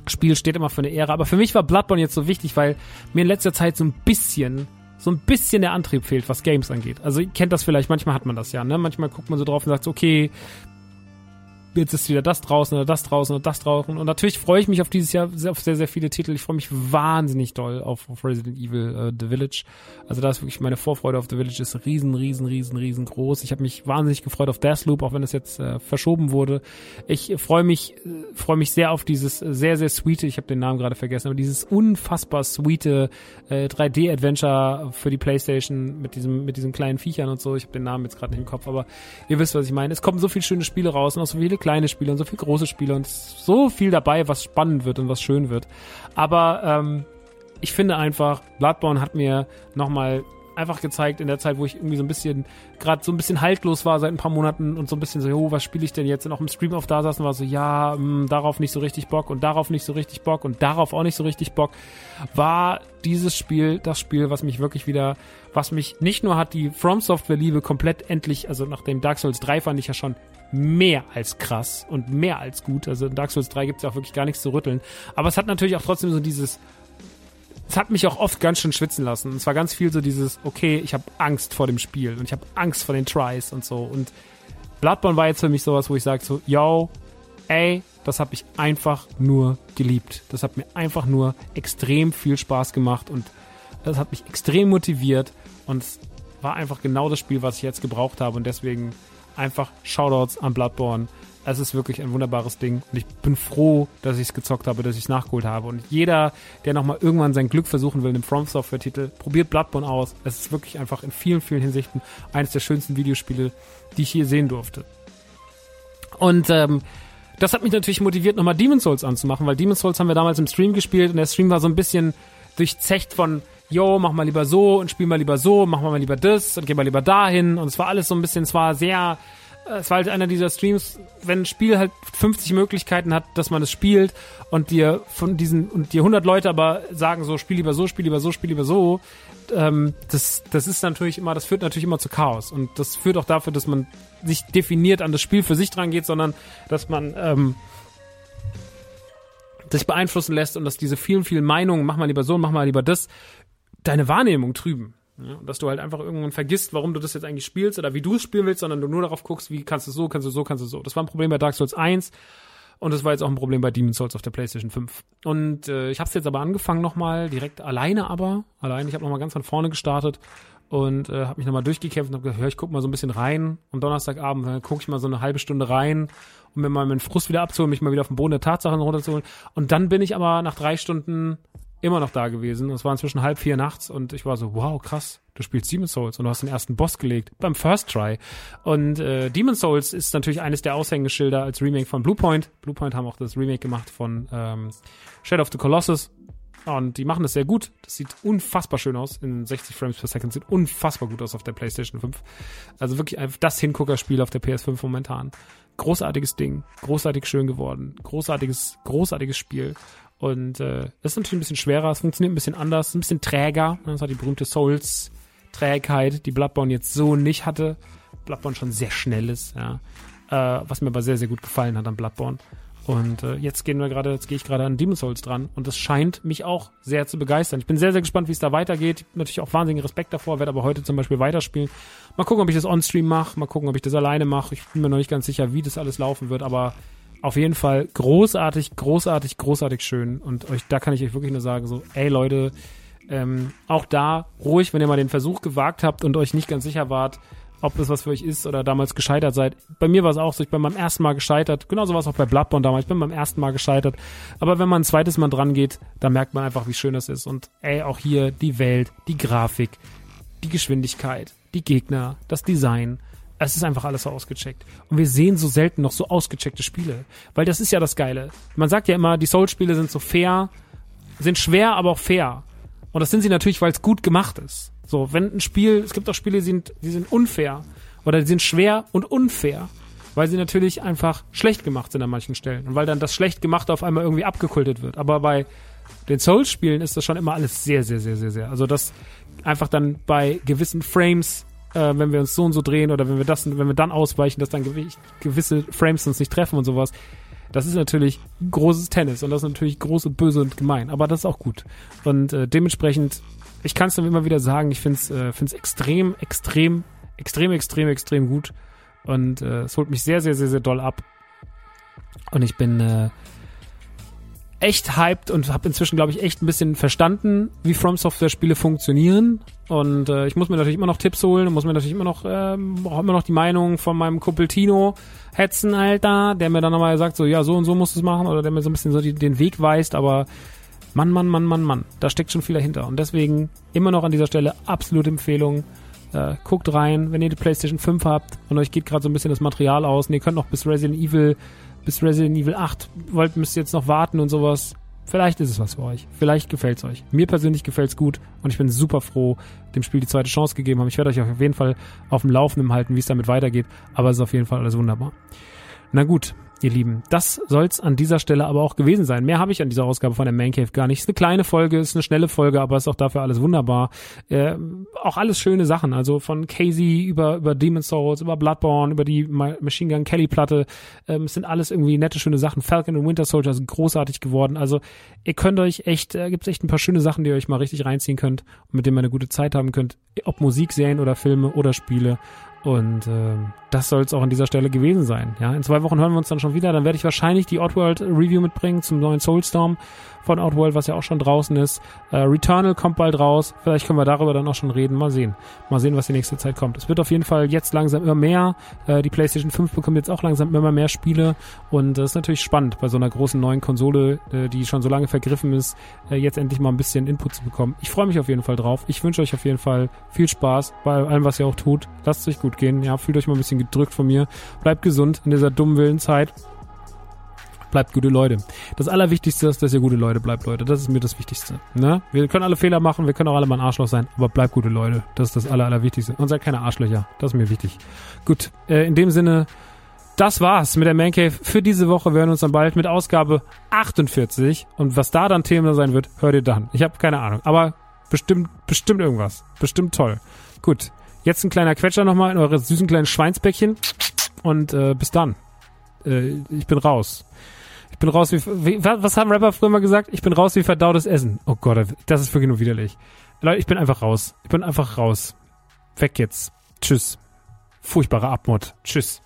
Spiel steht immer für eine Ehre. Aber für mich war Bloodborne jetzt so wichtig, weil mir in letzter Zeit so ein bisschen, so ein bisschen der Antrieb fehlt, was Games angeht. Also ihr kennt das vielleicht, manchmal hat man das ja, ne? Manchmal guckt man so drauf und sagt, okay, jetzt ist wieder das draußen oder das draußen oder das draußen. Und natürlich freue ich mich auf dieses Jahr auf sehr, sehr viele Titel. Ich freue mich wahnsinnig doll auf, auf Resident Evil uh, The Village. Also da ist wirklich meine Vorfreude auf The Village ist riesen, riesen, riesen, riesengroß. Ich habe mich wahnsinnig gefreut auf Deathloop, auch wenn es jetzt äh, verschoben wurde. Ich freue mich, äh, freue mich sehr auf dieses sehr, sehr sweete, ich habe den Namen gerade vergessen, aber dieses unfassbar sweete äh, 3D-Adventure für die Playstation mit diesem, mit diesen kleinen Viechern und so. Ich habe den Namen jetzt gerade nicht im Kopf, aber ihr wisst, was ich meine. Es kommen so viele schöne Spiele raus und auch so viele kleine Spiele und so viele große Spiele und so viel dabei, was spannend wird und was schön wird. Aber ähm, ich finde einfach, Bloodborne hat mir nochmal einfach gezeigt in der Zeit, wo ich irgendwie so ein bisschen, gerade so ein bisschen haltlos war seit ein paar Monaten und so ein bisschen so, oh, was spiele ich denn jetzt? Und auch im Stream auf da saßen war so, ja, mh, hm, darauf nicht so richtig Bock und darauf nicht so richtig Bock und darauf auch nicht so richtig Bock, war dieses Spiel das Spiel, was mich wirklich wieder, was mich nicht nur hat die From Software Liebe komplett endlich, also nach dem Dark Souls 3 fand ich ja schon mehr als krass und mehr als gut. Also in Dark Souls 3 gibt es ja auch wirklich gar nichts zu rütteln. Aber es hat natürlich auch trotzdem so dieses. Es hat mich auch oft ganz schön schwitzen lassen. Und es war ganz viel so dieses, okay, ich habe Angst vor dem Spiel und ich habe Angst vor den Tries und so. Und Bloodborne war jetzt für mich sowas, wo ich sage so, yo, ey, das habe ich einfach nur geliebt. Das hat mir einfach nur extrem viel Spaß gemacht und das hat mich extrem motiviert und es war einfach genau das Spiel, was ich jetzt gebraucht habe und deswegen einfach Shoutouts an Bloodborne. Es ist wirklich ein wunderbares Ding und ich bin froh, dass ich es gezockt habe, dass ich es nachgeholt habe. Und jeder, der nochmal irgendwann sein Glück versuchen will in einem From Software Titel, probiert Bloodborne aus. Es ist wirklich einfach in vielen, vielen Hinsichten eines der schönsten Videospiele, die ich hier sehen durfte. Und ähm, das hat mich natürlich motiviert, nochmal Demon's Souls anzumachen, weil Demon's Souls haben wir damals im Stream gespielt und der Stream war so ein bisschen durchzecht von yo, mach mal lieber so und spiel mal lieber so, mach mal lieber das und geh mal lieber dahin. Und es war alles so ein bisschen, es war sehr, äh, es war halt einer dieser Streams, wenn ein Spiel halt 50 Möglichkeiten hat, dass man es spielt und dir von diesen, und dir 100 Leute aber sagen so, spiel lieber so, spiel lieber so, spiel lieber so, ähm, das, das ist natürlich immer, das führt natürlich immer zu Chaos. Und das führt auch dafür, dass man sich definiert an das Spiel für sich dran geht, sondern dass man, ähm, sich beeinflussen lässt und dass diese vielen, vielen Meinungen, mach mal lieber so, mach mal lieber das, deine Wahrnehmung trüben. Ja, dass du halt einfach irgendwann vergisst, warum du das jetzt eigentlich spielst oder wie du es spielen willst, sondern du nur darauf guckst, wie kannst du so, kannst du so, kannst du so. Das war ein Problem bei Dark Souls 1 und das war jetzt auch ein Problem bei Demon's Souls auf der PlayStation 5. Und äh, ich habe es jetzt aber angefangen nochmal, direkt alleine aber, alleine. Ich habe nochmal ganz von vorne gestartet und äh, habe mich nochmal durchgekämpft und habe gesagt, hör, ich guck mal so ein bisschen rein. Am Donnerstagabend dann gucke ich mal so eine halbe Stunde rein, um mir mal meinen Frust wieder abzuholen, mich mal wieder auf den Boden der Tatsachen runterzuholen. Und dann bin ich aber nach drei Stunden immer noch da gewesen. Es war inzwischen halb vier nachts und ich war so, wow, krass, du spielst Demon's Souls und du hast den ersten Boss gelegt beim First Try. Und äh, Demon's Souls ist natürlich eines der Aushängeschilder als Remake von Bluepoint. Bluepoint haben auch das Remake gemacht von ähm, Shadow of the Colossus. Und die machen das sehr gut. Das sieht unfassbar schön aus. In 60 Frames per Second sieht unfassbar gut aus auf der PlayStation 5. Also wirklich das Hinguckerspiel auf der PS5 momentan. Großartiges Ding. Großartig schön geworden. Großartiges, großartiges Spiel. Und äh, das ist natürlich ein bisschen schwerer, es funktioniert ein bisschen anders, ein bisschen träger. Das hat die berühmte Souls-Trägheit, die Bloodborne jetzt so nicht hatte. Bloodborne schon sehr schnell ist, ja. Äh, was mir aber sehr, sehr gut gefallen hat an Bloodborne. Und äh, jetzt gehen wir gerade, jetzt gehe ich gerade an Demon's Souls dran und das scheint mich auch sehr zu begeistern. Ich bin sehr, sehr gespannt, wie es da weitergeht. Natürlich auch wahnsinnigen Respekt davor, werde aber heute zum Beispiel weiterspielen. Mal gucken, ob ich das on-stream mache, mal gucken, ob ich das alleine mache. Ich bin mir noch nicht ganz sicher, wie das alles laufen wird, aber auf jeden Fall großartig, großartig, großartig schön. Und euch, da kann ich euch wirklich nur sagen, so, ey Leute, ähm, auch da ruhig, wenn ihr mal den Versuch gewagt habt und euch nicht ganz sicher wart, ob das was für euch ist oder damals gescheitert seid. Bei mir war es auch so, ich bin beim ersten Mal gescheitert. Genauso war es auch bei Bloodborne damals. Ich bin beim ersten Mal gescheitert. Aber wenn man ein zweites Mal dran geht, dann merkt man einfach, wie schön das ist. Und ey, auch hier die Welt, die Grafik, die Geschwindigkeit, die Gegner, das Design. Es ist einfach alles so ausgecheckt. Und wir sehen so selten noch so ausgecheckte Spiele. Weil das ist ja das Geile. Man sagt ja immer, die Soul-Spiele sind so fair, sind schwer, aber auch fair. Und das sind sie natürlich, weil es gut gemacht ist. So, wenn ein Spiel, es gibt auch Spiele, die sind, die sind unfair oder die sind schwer und unfair, weil sie natürlich einfach schlecht gemacht sind an manchen Stellen und weil dann das schlecht gemachte auf einmal irgendwie abgekultet wird. Aber bei den Souls-Spielen ist das schon immer alles sehr, sehr, sehr, sehr, sehr. Also das einfach dann bei gewissen Frames, äh, wenn wir uns so und so drehen oder wenn wir das, wenn wir dann ausweichen, dass dann gewisse Frames uns nicht treffen und sowas. Das ist natürlich großes Tennis und das ist natürlich groß und böse und gemein, aber das ist auch gut. Und äh, dementsprechend ich kann es dann immer wieder sagen, ich finde es äh, extrem, extrem, extrem, extrem, extrem gut. Und äh, es holt mich sehr, sehr, sehr, sehr doll ab. Und ich bin äh, echt hyped und habe inzwischen, glaube ich, echt ein bisschen verstanden, wie From Software Spiele funktionieren. Und äh, ich muss mir natürlich immer noch Tipps holen und muss mir natürlich immer noch, äh, immer noch die Meinung von meinem Kumpel Tino hetzen, Alter, der mir dann nochmal sagt, so, ja, so und so musst du es machen, oder der mir so ein bisschen so die, den Weg weist, aber Mann, Mann, Mann, Mann, Mann. Da steckt schon viel dahinter. Und deswegen immer noch an dieser Stelle absolute Empfehlung. Äh, guckt rein, wenn ihr die PlayStation 5 habt und euch geht gerade so ein bisschen das Material aus und ihr könnt noch bis Resident Evil, bis Resident Evil 8 wollt, müsst ihr jetzt noch warten und sowas. Vielleicht ist es was für euch. Vielleicht gefällt es euch. Mir persönlich gefällt es gut und ich bin super froh, dem Spiel die zweite Chance gegeben haben. Ich werde euch auf jeden Fall auf dem Laufenden halten, wie es damit weitergeht. Aber es ist auf jeden Fall alles wunderbar. Na gut, ihr Lieben. Das soll's an dieser Stelle aber auch gewesen sein. Mehr habe ich an dieser Ausgabe von der Man Cave gar nicht. Ist eine kleine Folge, ist eine schnelle Folge, aber ist auch dafür alles wunderbar. Äh, auch alles schöne Sachen. Also von Casey über, über Demon's Souls, über Bloodborne, über die Machine Gun Kelly Platte. Ähm, es sind alles irgendwie nette, schöne Sachen. Falcon und Winter Soldier sind großartig geworden. Also ihr könnt euch echt, äh, gibt's echt ein paar schöne Sachen, die ihr euch mal richtig reinziehen könnt und mit denen ihr eine gute Zeit haben könnt. Ob Musik, Serien oder Filme oder Spiele. Und äh, das soll es auch an dieser Stelle gewesen sein. Ja, in zwei Wochen hören wir uns dann schon wieder. Dann werde ich wahrscheinlich die Oddworld Review mitbringen zum neuen Soulstorm von Outworld, was ja auch schon draußen ist. Äh, Returnal kommt bald raus. Vielleicht können wir darüber dann auch schon reden. Mal sehen. Mal sehen, was die nächste Zeit kommt. Es wird auf jeden Fall jetzt langsam immer mehr. Äh, die PlayStation 5 bekommt jetzt auch langsam immer mehr Spiele. Und das ist natürlich spannend, bei so einer großen neuen Konsole, äh, die schon so lange vergriffen ist, äh, jetzt endlich mal ein bisschen Input zu bekommen. Ich freue mich auf jeden Fall drauf. Ich wünsche euch auf jeden Fall viel Spaß bei allem, was ihr auch tut. Lasst es euch gut gehen. Ja, fühlt euch mal ein bisschen gedrückt von mir. Bleibt gesund in dieser dummen Willenzeit bleibt gute Leute. Das Allerwichtigste ist, dass ihr gute Leute bleibt, Leute. Das ist mir das Wichtigste. Ne? Wir können alle Fehler machen, wir können auch alle mal ein Arschloch sein, aber bleibt gute Leute. Das ist das Aller, Allerwichtigste. Und seid keine Arschlöcher. Das ist mir wichtig. Gut, äh, in dem Sinne, das war's mit der Man Cave für diese Woche. Wir hören uns dann bald mit Ausgabe 48. Und was da dann Thema sein wird, hört ihr dann. Ich habe keine Ahnung. Aber bestimmt, bestimmt irgendwas. Bestimmt toll. Gut. Jetzt ein kleiner Quetscher nochmal in eure süßen kleinen Schweinsbäckchen. Und äh, bis dann. Äh, ich bin raus. Ich bin raus wie, wie, was haben Rapper früher mal gesagt? Ich bin raus wie verdautes Essen. Oh Gott, das ist wirklich nur widerlich. Leute, ich bin einfach raus. Ich bin einfach raus. Weg jetzt. Tschüss. Furchtbarer Abmord. Tschüss.